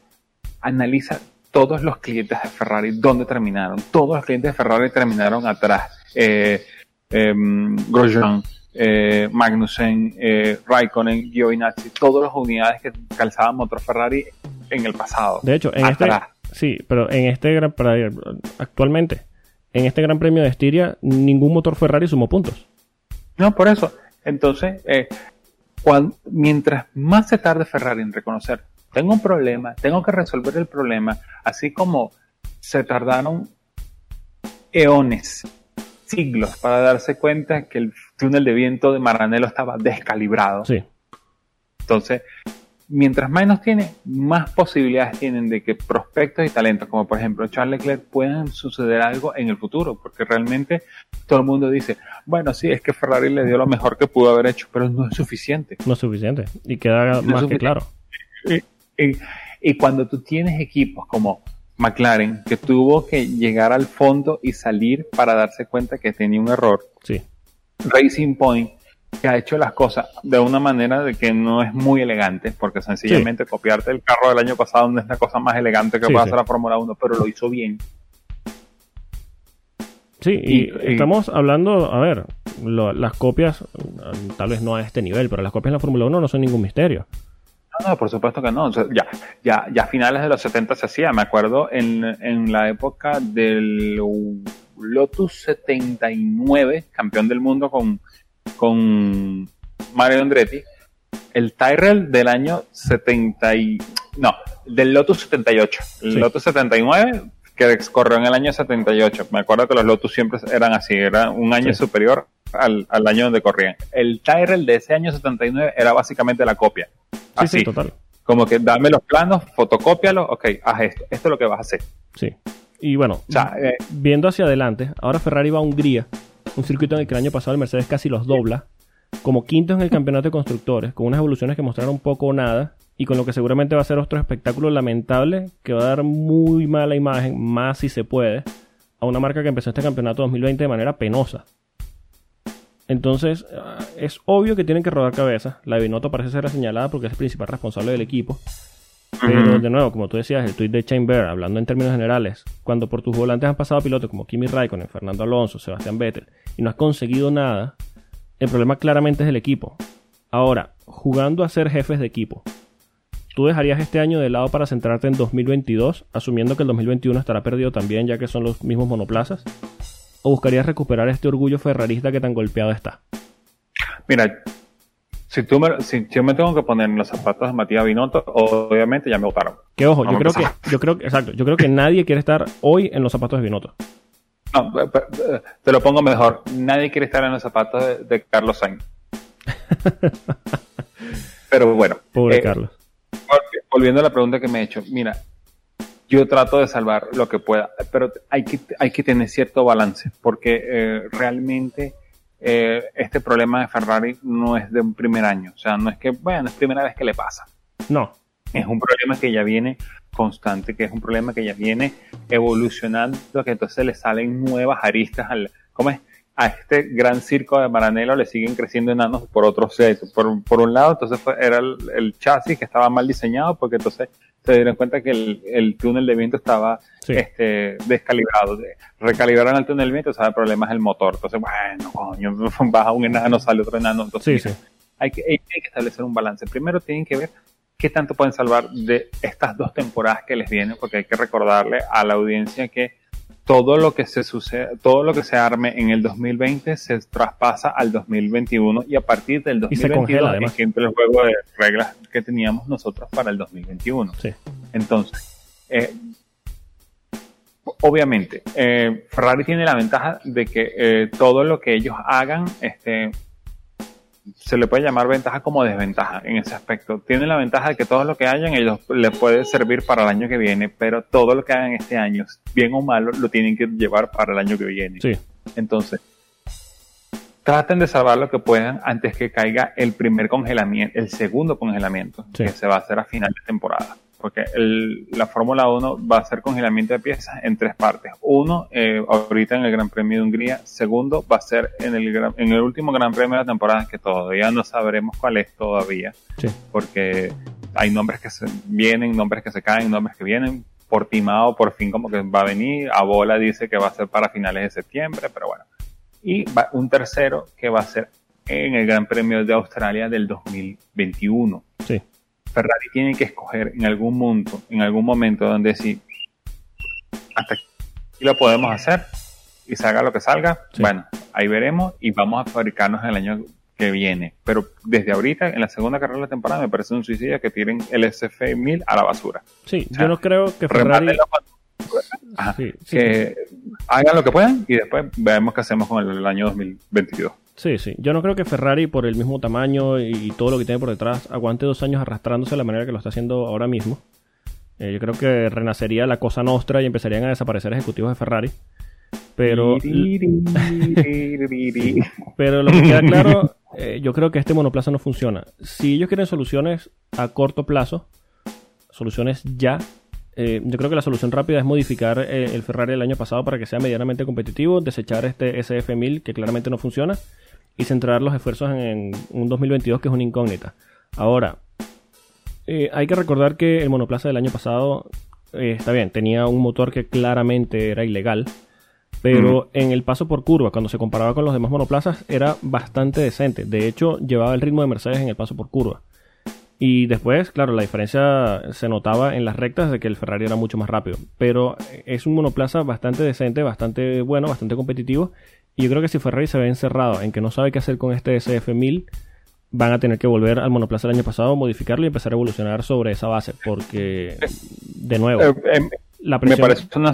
Analiza todos los clientes de Ferrari, ¿dónde terminaron? Todos los clientes de Ferrari terminaron atrás. Eh, em, Grosjean, eh, Magnussen, eh, Raikkonen, Giovinazzi, todas las unidades que calzaban motor Ferrari en el pasado. De hecho, en este, sí, pero en este gran actualmente, en este Gran Premio de Estiria, ningún motor Ferrari sumó puntos. No, por eso. Entonces, eh, mientras más se tarde Ferrari en reconocer tengo un problema, tengo que resolver el problema, así como se tardaron eones, siglos, para darse cuenta que el túnel de viento de Maranello estaba descalibrado. Sí. Entonces, mientras menos tiene, más posibilidades tienen de que prospectos y talentos, como por ejemplo Charles Leclerc, puedan suceder algo en el futuro, porque realmente todo el mundo dice, bueno, sí, es que Ferrari le dio lo mejor que pudo haber hecho, pero no es suficiente. No es suficiente, y queda más que claro. Y, cuando tú tienes equipos como McLaren, que tuvo que llegar al fondo y salir para darse cuenta que tenía un error. Sí. Racing Point, que ha hecho las cosas de una manera de que no es muy elegante, porque sencillamente copiarte el carro del año pasado no es la cosa más elegante que puede hacer la Fórmula 1, pero lo hizo bien. Sí, y, estamos hablando, a ver, las copias, tal vez no a este nivel, pero las copias en la Fórmula 1 no son ningún misterio. No, por supuesto que no. ya, ya, ya a finales de los 70 se hacía. Me acuerdo en, en la época del Lotus 79, campeón del mundo con, con Mario Andretti, el Tyrrell del año 70 y, no, del Lotus 78. El Lotus 79 que corrió en el año 78. Me acuerdo que los Lotus siempre eran así, era un año superior al, al, año donde corrían. El Tyrrell de ese año 79 era básicamente la copia. Así, total. Como que dame los planos, fotocópialos, ok, haz esto. Esto es lo que vas a hacer. Sí. Y bueno, eh, viendo hacia adelante, ahora Ferrari va a Hungría, un circuito en el que el año pasado el Mercedes casi los dobla, como quinto en el campeonato de constructores, con unas evoluciones que mostraron poco o nada, y con lo que seguramente va a ser otro espectáculo lamentable, que va a dar muy mala imagen, más si se puede, a una marca que empezó este campeonato 2020 de manera penosa. Entonces, ah, es obvio que tienen que rodar cabeza. La Binotto parece ser la señalada porque es el principal responsable del equipo. Pero, de nuevo, como tú decías, el tweet de Chamber, hablando en términos generales, cuando por tus volantes han pasado pilotos como Kimi Raikkonen, Fernando Alonso, Sebastián Vettel, y no has conseguido nada, el problema claramente es el equipo. Ahora, jugando a ser jefes de equipo, ¿tú dejarías este año de lado para centrarte en 2022, asumiendo que el 2021 estará perdido también, ya que son los mismos monoplazas? O buscarías recuperar este orgullo ferrarista que tan golpeado está? Mira, si, tú me, si yo me tengo que poner en los zapatos de Matías Binotto, obviamente ya me votaron. Que ojo, yo creo que, yo creo que, exacto, yo creo que nadie quiere estar hoy en los zapatos de Binotto. No, te lo pongo mejor. Nadie quiere estar en los zapatos de, Carlos Sainz. (laughs) Pero bueno. Pobre eh, Carlos. Volviendo a la pregunta que me he hecho, mira, yo trato de salvar lo que pueda, pero hay que, hay que tener cierto balance, porque eh, realmente eh, este problema de Ferrari no es de un primer año, o sea, no es que, bueno, es primera vez que le pasa. No. Es un problema que ya viene constante, que es un problema que ya viene evolucionando, que entonces le salen nuevas aristas al, ¿cómo es? A este gran circo de Maranello le siguen creciendo enanos por otros sexos. Por, por un lado, entonces era el, el, chasis que estaba mal diseñado, porque entonces se dieron cuenta que el, túnel de viento estaba este, descalibrado. Recalibraron el túnel de viento, o sea, el problema es el motor. Entonces, bueno, coño, (laughs) baja un enano, sale otro enano. Entonces, Hay, que, hay que establecer un balance. Primero tienen que ver qué tanto pueden salvar de estas dos temporadas que les vienen, porque hay que recordarle a la audiencia que todo lo que se sucede, todo lo que se arme en el 2020 se traspasa al 2021 y a partir del 2021 es que entra el juego de reglas que teníamos nosotros para el 2021. Sí. Entonces, eh, obviamente, eh, Ferrari tiene la ventaja de que eh, todo lo que ellos hagan, este, se le puede llamar ventaja como desventaja en ese aspecto. Tiene la ventaja de que todo lo que hayan ellos les puede servir para el año que viene, pero todo lo que hagan este año, bien o malo, lo tienen que llevar para el año que viene. Sí. Entonces, traten de salvar lo que puedan antes que caiga el primer congelamiento, el segundo congelamiento, que se va a hacer a final de temporada porque la Fórmula 1 va a ser congelamiento de piezas en tres partes. Uno, eh, ahorita en el Gran Premio de Hungría. Segundo, va a ser en el, en el último Gran Premio de la temporada, que todavía no sabremos cuál es todavía, porque hay nombres que se vienen, nombres que se caen, nombres que vienen. Portimao por fin como que va a venir. A Bola dice que va a ser para finales de septiembre, pero bueno. Y un tercero que va a ser en el Gran Premio de Australia del 2021. Sí. Ferrari tiene que escoger en algún momento, en algún momento donde si hasta aquí lo podemos hacer y salga lo que salga, bueno, ahí veremos y vamos a fabricarnos el año que viene. Pero desde ahorita, en la segunda carrera de la temporada, me parece un suicidio que tiren el SF1000 a la basura. Sí, yo no creo que Ferrari... que hagan lo que puedan y después vemos qué hacemos con el año 2022. Sí, sí. Yo no creo que Ferrari, por el mismo tamaño y todo lo que tiene por detrás, aguante dos años arrastrándose de la manera que lo está haciendo ahora mismo. Eh, yo creo que renacería la cosa nostra y empezarían a desaparecer ejecutivos de Ferrari. Pero. (laughs) pero lo que queda claro, eh, yo creo que este monoplaza no funciona. Si ellos quieren soluciones a corto plazo, soluciones ya, eh, yo creo que la solución rápida es modificar el Ferrari del año pasado para que sea medianamente competitivo, desechar este SF1000 que claramente no funciona y centrar los esfuerzos en, un 2022 que es una incógnita. Ahora, eh, hay que recordar que el monoplaza del año pasado, eh, está bien, tenía un motor que claramente era ilegal, pero en el paso por curva, cuando se comparaba con los demás monoplazas, era bastante decente. De hecho, llevaba el ritmo de Mercedes en el paso por curva. Y después, claro, la diferencia se notaba en las rectas de que el Ferrari era mucho más rápido. Pero es un monoplaza bastante decente, bastante bueno, bastante competitivo. Y yo creo que si Ferrari se ve encerrado en que no sabe qué hacer con este SF1000, van a tener que volver al monoplaza del año pasado, modificarlo y empezar a evolucionar sobre esa base. Porque, de nuevo, eh, em, la presión... Me parece una...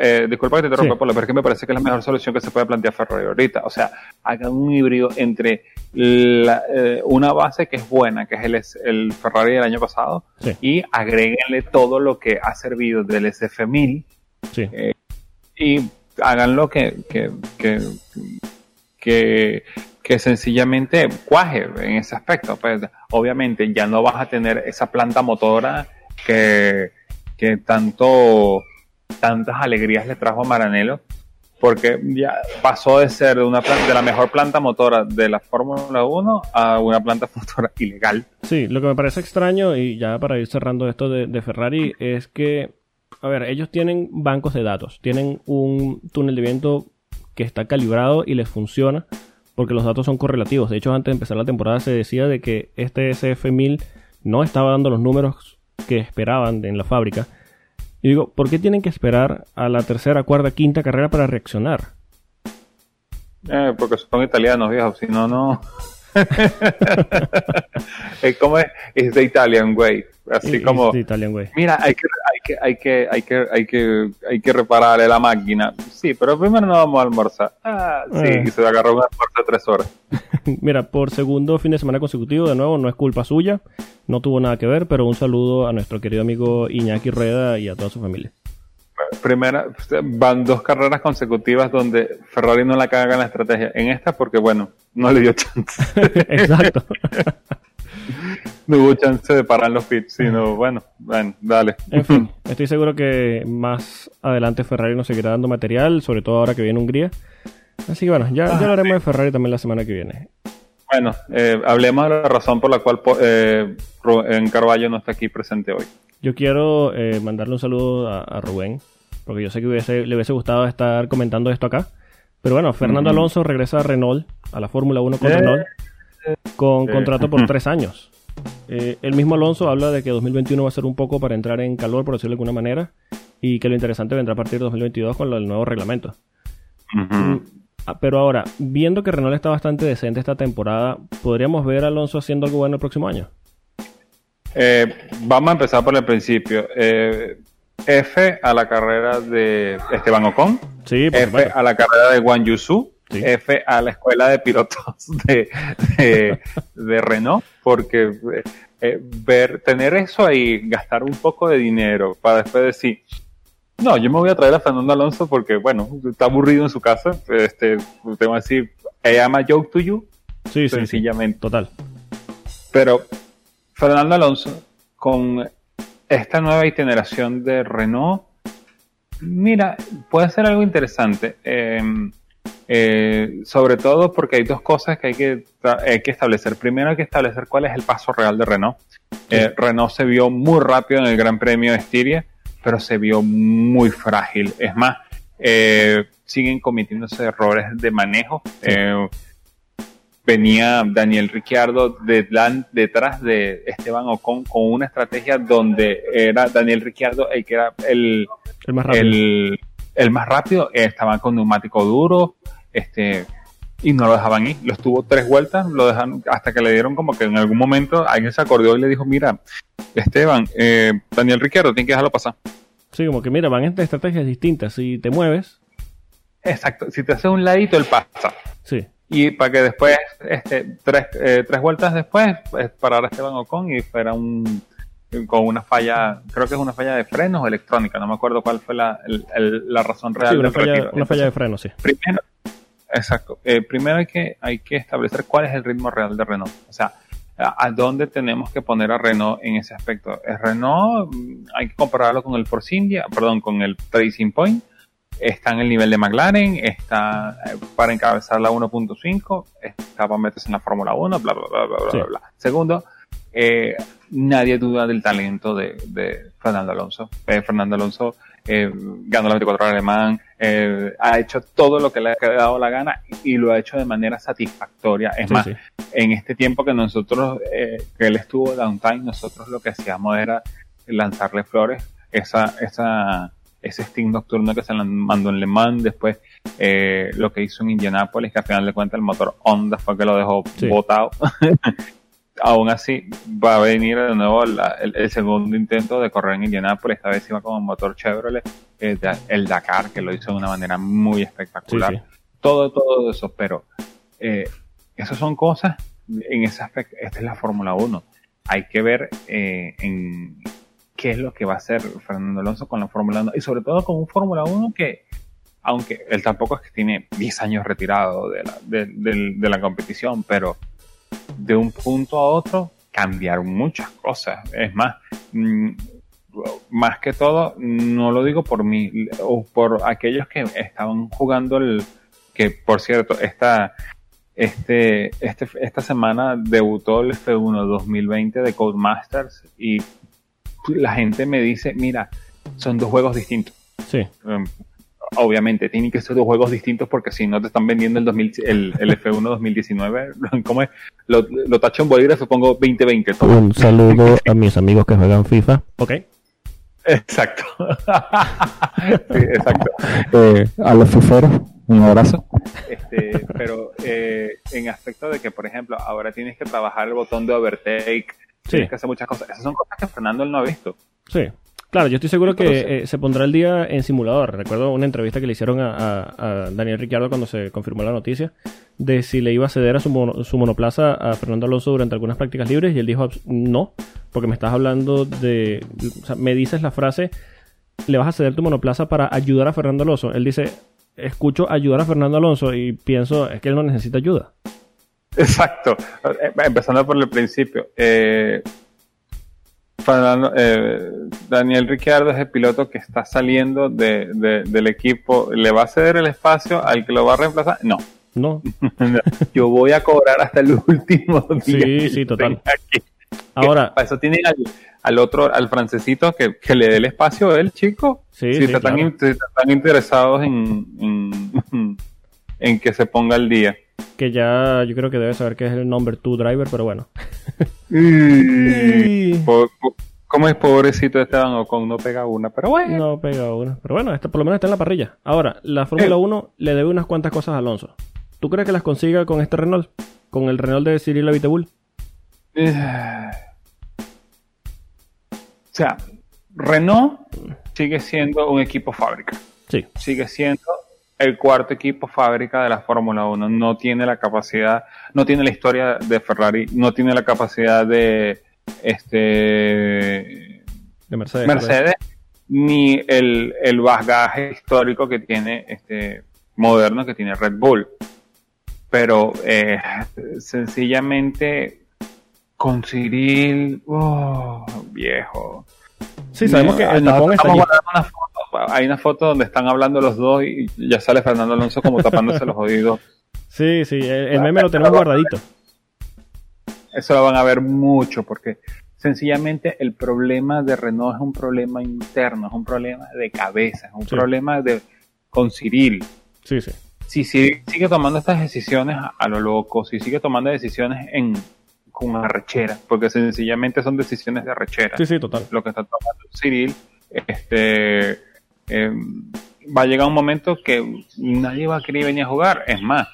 Eh, disculpa que te interrumpa, pero es que me parece que es la mejor solución que se puede plantear Ferrari ahorita. O sea, hagan un híbrido entre eh, una base que es buena, que es el, el Ferrari del año pasado, y agréguenle todo lo que ha servido del SF1000. Sí. y háganlo que, que, que, que, sencillamente cuaje en ese aspecto. Pues obviamente ya no vas a tener esa planta motora que, que tanto, tantas alegrías le trajo a Maranello, porque ya pasó de ser una de la mejor planta motora de la Fórmula 1 a una planta (laughs) motora ilegal. Sí, lo que me parece extraño, y ya para ir cerrando esto de Ferrari, es que a ver, ellos tienen bancos de datos, tienen un túnel de viento que está calibrado y les funciona porque los datos son correlativos. De hecho, antes de empezar la temporada se decía de que este SF1000 no estaba dando los números que esperaban en la fábrica. Y digo, ¿por qué tienen que esperar a la tercera, cuarta, quinta carrera para reaccionar? Eh, porque son italianos, viejos, si no, no. (laughs) ¿Cómo es? Es de Italian way. Así como. Mira, hay que, que, hay que, hay que, hay que, hay que repararle la máquina. Sí, pero primero no vamos a almorzar. Ah, sí, eh. y se agarró un almuerzo de tres horas. (laughs) Mira, por segundo fin de semana consecutivo, de nuevo, no es culpa suya, no tuvo nada que ver, pero un saludo a nuestro querido amigo Iñaki Rueda y a toda su familia. Primera, van dos carreras consecutivas donde Ferrari no la caga en la estrategia. En esta, porque bueno, no le dio chance. (laughs) Exacto. (laughs) no hubo chance de parar los pits, sino bueno, bueno, dale. En fin, (laughs) estoy seguro que más adelante Ferrari nos seguirá dando material, sobre todo ahora que viene Hungría. Así que bueno, ya, ya hablaremos de Ferrari también la semana que viene. Bueno, eh, hablemos de la razón por la cual eh, en Carballo no está aquí presente hoy. Yo quiero eh, mandarle un saludo a, Rubén, porque yo sé que le hubiese gustado estar comentando esto acá. Pero bueno, Fernando Alonso regresa a Renault, a la Fórmula 1 con Renault, con contrato por (laughs) tres años. El mismo Alonso habla de que 2021 va a ser un poco para entrar en calor, por decirlo de alguna manera, y que lo interesante vendrá a partir de 2022 con del nuevo reglamento. Mm, ah, Pero ahora, viendo que Renault está bastante decente esta temporada, ¿podríamos ver a Alonso haciendo algo bueno el próximo año? Eh, vamos a empezar por el principio. Eh, F a la carrera de Esteban Ocon. Sí, F supuesto. a la carrera de Wang Yusu. Sí. F a la escuela de pilotos (laughs) de, de, de Renault. Porque eh, ver, tener eso ahí, gastar un poco de dinero para después decir, no, yo me voy a traer a Fernando Alonso porque, bueno, está aburrido en su casa. Este, tengo que decir, I am a joke to you, Sí, sencillamente. total. Pero Fernando Alonso, con esta nueva generación de Renault, mira, puede ser algo interesante. Eh, eh, sobre todo porque hay dos cosas que hay que, hay que establecer. Primero hay que establecer cuál es el paso real de Renault. Eh, Renault se vio muy rápido en el Gran Premio de Estiria, pero se vio muy frágil. Es más, eh, siguen cometiéndose errores de manejo. Venía Daniel Ricciardo detrás, detrás de Esteban Ocon con una estrategia donde era Daniel Ricciardo el que era el, El más rápido. el, el más rápido, estaban con neumático duro, este, y no lo dejaban ir. Lo estuvo tres vueltas, lo dejaron hasta que le dieron como que en algún momento alguien se acordó y le dijo, mira, Esteban, eh, Daniel Ricciardo, tiene que dejarlo pasar. Sí, como que mira, van entre estrategias distintas. Si te mueves, Exacto, si te hace un ladito, él pasa. sí. Y para que después, este, tres, eh, tres vueltas después, pues, parar a Esteban Ocon y fuera un, con una falla, creo que es una falla de frenos o electrónica, no me acuerdo cuál fue la, el- el- la razón real Sí, una del falla, retiro. una falla de freno, sí. primero, exacto, eh, primero hay que, hay que establecer cuál es el ritmo real de Renault. O sea, a, a dónde tenemos que poner a Renault en ese aspecto. El Renault mm, hay que compararlo con el Force India, perdón, con el Tracing Point. Está en el nivel de McLaren, está eh, para encabezar la 1.5, está para meterse en la Fórmula 1, bla, bla, bla, bla, bla, Sí. bla, bla. Segundo, eh, nadie duda del talento de, de Fernando Alonso. Eh, Fernando Alonso eh, ganó la 24 horas alemán, eh, ha hecho todo lo que le ha dado la gana y lo ha hecho de manera satisfactoria. Es Sí, más, sí. en este tiempo que nosotros, que él estuvo downtime, nosotros lo que hacíamos era lanzarle flores, esa, esa, ese Sting nocturno que se le mandó en Le Mans, después eh, lo que hizo en Indianapolis, que al final de cuentas el motor Honda fue que lo dejó Sí. botado. (laughs) Aún así, va a venir de nuevo la- el, el segundo intento de correr en Indianapolis, esta vez iba con un motor Chevrolet, eh, el Dakar, que lo hizo de una manera muy espectacular sí. todo, todo eso, pero eh, esas son cosas en ese aspecto. Esta es la Fórmula 1. Hay que ver eh, en qué es lo que va a hacer Fernando Alonso con la Fórmula 1 y sobre todo con un Fórmula 1 que, aunque él tampoco es que tiene 10 años retirado de la, de, del- de la competición, pero de un punto a otro cambiaron muchas cosas. Es más, mm, más que todo, no lo digo por mí, o por aquellos que estaban jugando el, que por cierto, esta, este, este, esta semana debutó el F1 2020 de Codemasters y la gente me dice, mira, son dos juegos distintos. Sí, Um, obviamente, tienen que ser dos juegos distintos porque si no te están vendiendo el, 2000, el, el F1 2019, (laughs) ¿cómo es? Lo, lo tacho en bolígrafo, pongo 2020. todo. Un saludo a mis amigos que juegan FIFA. Ok. Exacto. (laughs) Sí, exacto. Eh, a los fiferos, un abrazo. Este, pero eh, en aspecto de que, por ejemplo, ahora tienes que trabajar el botón de overtake, Sí. tienes que hacer muchas cosas. Esas son cosas que Fernando él no ha visto. Sí. Claro, yo estoy seguro que eh, se pondrá el día en simulador. Recuerdo una entrevista que le hicieron a, a- a Daniel Ricciardo cuando se confirmó la noticia de si le iba a ceder a su, mono- su monoplaza a Fernando Alonso durante algunas prácticas libres y él dijo "Abs- no, porque me estás hablando de... O sea, me dices la frase, le vas a ceder tu monoplaza para ayudar a Fernando Alonso. Él dice, escucho ayudar a Fernando Alonso y pienso, es que él no necesita ayuda. Exacto. Eh, Empezando por el principio. Eh, Fernando- eh, Daniel Ricciardo es el piloto que está saliendo de- de- del equipo. ¿Le va a ceder el espacio al que lo va a reemplazar? No. No, (laughs) Yo voy a cobrar hasta el último día. Sí, que sí, total. aquí. ahora... Para eso tienen al, al otro, al francesito que, que le dé el espacio a él, chico. Sí, si sí, están, claro. si están interesados en, en, (laughs) en que se ponga al día. que ya yo creo que debe saber que es el number two driver, pero bueno. (laughs) Por- Como es pobrecito Esteban Ocon, no pega una, pero bueno. No pega una. Pero bueno, este por lo menos está en la parrilla. Ahora, la Fórmula 1 le debe unas cuantas cosas a Alonso. ¿Tú crees que las consiga con este Renault? ¿Con el Renault de Cyril Abiteboul? Eh, o sea, Renault sigue siendo un equipo fábrica. Sí. Sigue siendo el cuarto equipo fábrica de la Fórmula 1. No tiene la capacidad, no tiene la historia de Ferrari, no tiene la capacidad de este De Mercedes. Mercedes, ni el, el bagaje histórico que tiene este moderno que tiene Red Bull. Pero eh, sencillamente con Cyril, oh, viejo. Sí, sabemos que Ah, el no, tapón está Hay una foto donde están hablando los dos y ya sale Fernando Alonso como tapándose los oídos. (laughs) Sí, sí, el, el meme lo tenemos guardadito. Eso lo van a ver mucho porque sencillamente el problema de Renault es un problema interno, es un problema de cabeza, es un Sí. problema de con Cyril. Sí, sí. Si sigue, sigue tomando estas decisiones a, a lo loco, si sigue tomando decisiones en con arrechera, porque sencillamente son decisiones de arrechera. Sí, sí, total. Lo que está tomando Cyril, este eh, va a llegar un momento que nadie va a querer venir a jugar. Es más,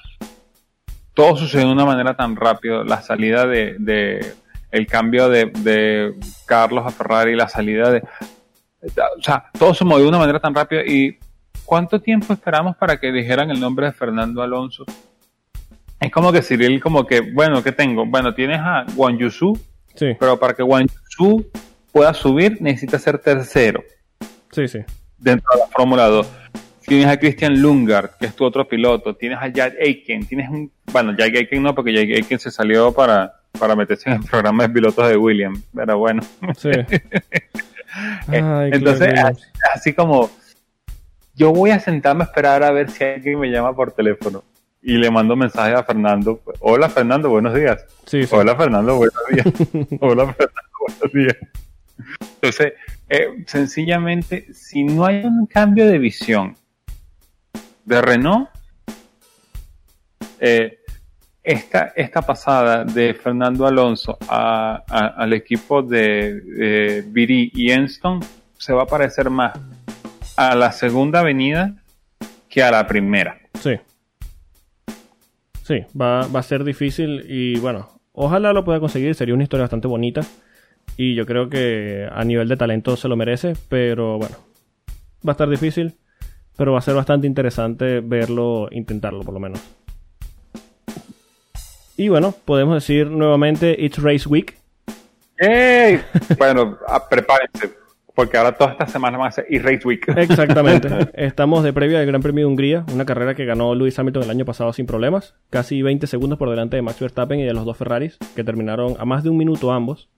todo sucede de una manera tan rápido. La salida de, de el cambio de, de Carlos a Ferrari, la salida de, o sea, todo se movió de una manera tan rápida. ¿Y cuánto tiempo esperamos para que dijeran el nombre de Fernando Alonso? Es como que Cyril, como que, bueno, ¿qué tengo? Bueno, tienes a Wang Yusu, Sí, pero para que Wang Yusu pueda subir necesita ser tercero sí, sí. Dentro de la Fórmula 2. Tienes a Christian Lungard, que es tu otro piloto. Tienes a Jack Aiken. Tienes un, bueno, Jack Aiken no, porque Jack Aiken se salió para, para meterse en el programa de pilotos de Williams. Pero bueno. sí. (laughs) Ay, Entonces, así, así como, yo voy a sentarme a esperar a ver si alguien me llama por teléfono. Y le mando mensaje a Fernando. Hola Fernando, buenos días. Sí, sí. Hola Fernando, buenos días. (laughs) Hola Fernando, buenos días. Entonces, eh, sencillamente, si no hay un cambio de visión de Renault, eh, esta, esta pasada de Fernando Alonso a- al equipo de, de Viri y Enston se va a parecer más a la segunda avenida que a la primera. Sí. Sí, va, va a ser difícil y bueno, ojalá lo pueda conseguir, sería una historia bastante bonita y yo creo que a nivel de talento se lo merece, pero bueno, va a estar difícil, pero va a ser bastante interesante verlo, intentarlo por lo menos. Y bueno, podemos decir nuevamente It's Race Week. ¡Ey! (laughs) bueno, ah, prepárense, porque ahora toda esta semana va a ser E-Race Week. Exactamente. (laughs) Estamos de previa del Gran Premio de Hungría, una carrera que ganó Lewis Hamilton el año pasado sin problemas, casi 20 segundos por delante de Max Verstappen y de los dos Ferraris, que terminaron a más de un minuto ambos.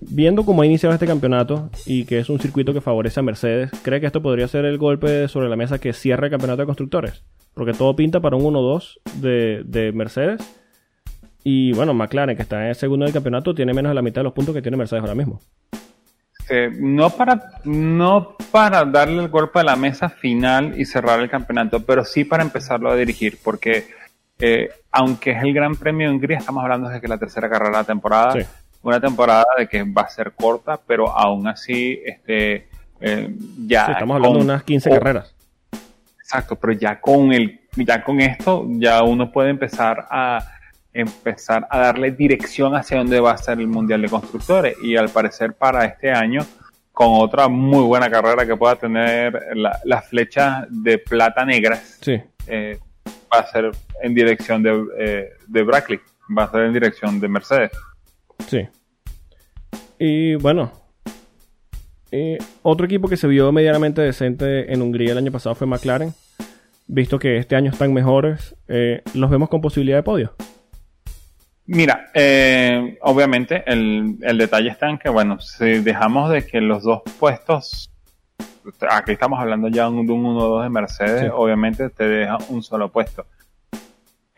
Viendo cómo ha iniciado este campeonato y que es un circuito que favorece a Mercedes, ¿cree que esto podría ser el golpe sobre la mesa que cierra el campeonato de constructores? Porque todo pinta para un 1-2 de, de Mercedes. Y bueno, McLaren, que está en el segundo del campeonato, tiene menos de la mitad de los puntos que tiene Mercedes ahora mismo. Eh, no para no para darle el golpe a la mesa final y cerrar el campeonato, pero sí para empezarlo a dirigir, porque eh, aunque es el Gran Premio de Hungría, estamos hablando de que la tercera carrera de la temporada, Sí. Una temporada de que va a ser corta, pero aún así, este, eh, ya Sí, estamos hablando de unas 15 o- carreras. Exacto, pero ya con el, ya con esto, ya uno puede empezar a empezar a darle dirección hacia dónde va a ser el Mundial de Constructores. Y al parecer para este año, con otra muy buena carrera que pueda tener la- las flechas de plata negras, Sí, eh, va a ser en dirección de, eh, de Brackley, va a ser en dirección de Mercedes. Sí. Y bueno. eh, otro equipo que se vio medianamente decente en Hungría el año pasado fue McLaren. Visto que este año están mejores, eh, los vemos con posibilidad de podio. Mira, eh, obviamente el, el detalle está en que, bueno, si dejamos de que los dos puestos, aquí estamos hablando ya de un 1-2 de Mercedes, Sí. obviamente te deja un solo puesto.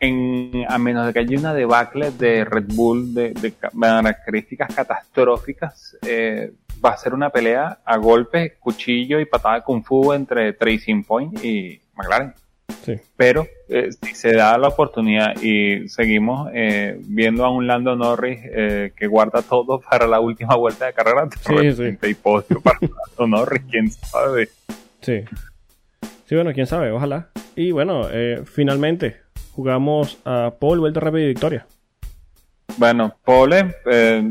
En, a menos de que haya una debacle de Red Bull de, de ca- características catastróficas, eh, va a ser una pelea a golpes, cuchillo y patada de kung fu entre Tracing Point y McLaren. Sí. Pero eh, si se da la oportunidad y seguimos eh, viendo a un Lando Norris eh, que guarda todo para la última vuelta de carrera, Sí, sí. hay podio para (laughs) Lando Norris, quién sabe. Sí. Sí, bueno, quién sabe, ojalá. Y bueno, eh, finalmente jugamos a Paul, vuelta rápida y victoria. Bueno, Pole, eh,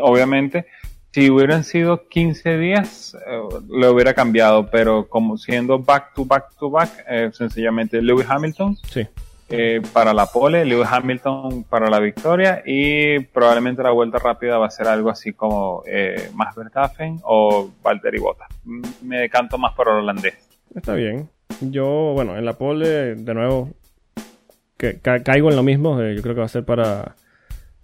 obviamente, si hubieran sido 15 días, eh, lo hubiera cambiado, pero como siendo back to back to back, eh, sencillamente Lewis Hamilton Sí. eh, para la pole, Lewis Hamilton para la victoria y probablemente la vuelta rápida va a ser algo así como eh, Max Verstappen o Valtteri Bottas. Mm, Me decanto más por el holandés. Está bien. Yo, bueno, en la pole, de nuevo, caigo en lo mismo. eh, yo creo que va a ser para,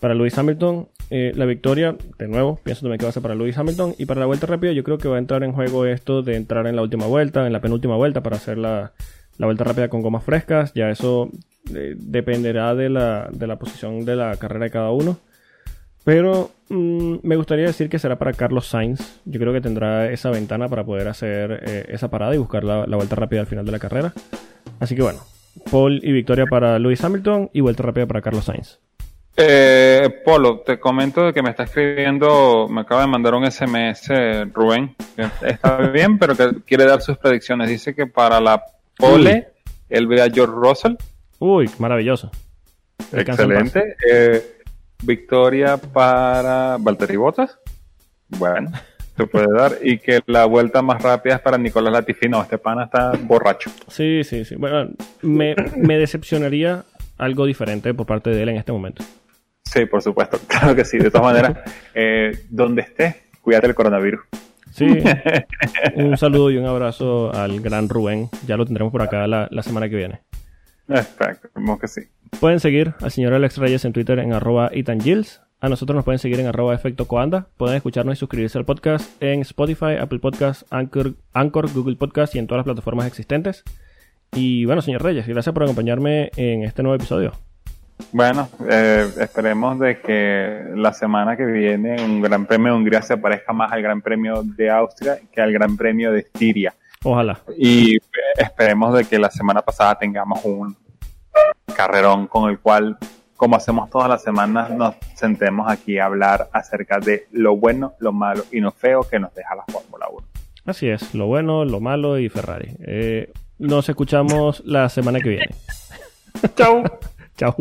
para Lewis Hamilton. Eh, la victoria, de nuevo, pienso también que va a ser para Lewis Hamilton. Y para la vuelta rápida, yo creo que va a entrar en juego esto de entrar en la última vuelta, en la penúltima vuelta, para hacer la, la vuelta rápida con gomas frescas. Ya eso eh, dependerá de la, de la posición de la carrera de cada uno. Pero mm, me gustaría decir que será para Carlos Sainz. Yo creo que tendrá esa ventana para poder hacer esa parada y buscar la, la vuelta rápida al final de la carrera. Así que bueno, Paul y victoria para Lewis Hamilton y vuelta rápida para Carlos Sainz. Eh, Polo, te comento de que me está escribiendo, me acaba de mandar un SMS Rubén, que está bien, pero que quiere dar sus predicciones. Dice que para la pole, él ve a George Russell, Uy, maravilloso. Descansa excelente. Eh, victoria para Valtteri Bottas, bueno, se puede dar. Y que la vuelta más rápida es para Nicolás Latifi. No, este pana está borracho. Sí, sí, sí. Bueno, me, me decepcionaría algo diferente por parte de él en este momento. Sí, por supuesto, (laughs) claro que sí. De todas maneras, eh, donde estés, cuídate del coronavirus. Sí, (laughs) un saludo y un abrazo al gran Rubén. Ya lo tendremos por acá la, la semana que viene. Esperemos que sí. Pueden seguir al señor Alex Reyes en Twitter en arroba itangils. A nosotros nos pueden seguir en arroba efecto coanda. Pueden escucharnos y suscribirse al podcast en Spotify, Apple Podcast, Anchor, Anchor, Google Podcast y en todas las plataformas existentes. Y bueno, señor Reyes, gracias por acompañarme en este nuevo episodio. Bueno, eh, esperemos de que la semana que viene un Gran Premio de Hungría se parezca más al Gran Premio de Austria que al Gran Premio de Estiria. Ojalá. Y eh, esperemos de que la semana pasada tengamos un carrerón con el cual, como hacemos todas las semanas, nos sentemos aquí a hablar acerca de lo bueno, lo malo y lo feo que nos deja la Fórmula 1. Así es, lo bueno, lo malo y Ferrari. Eh, nos escuchamos la semana que viene. (laughs) Chau. Chao.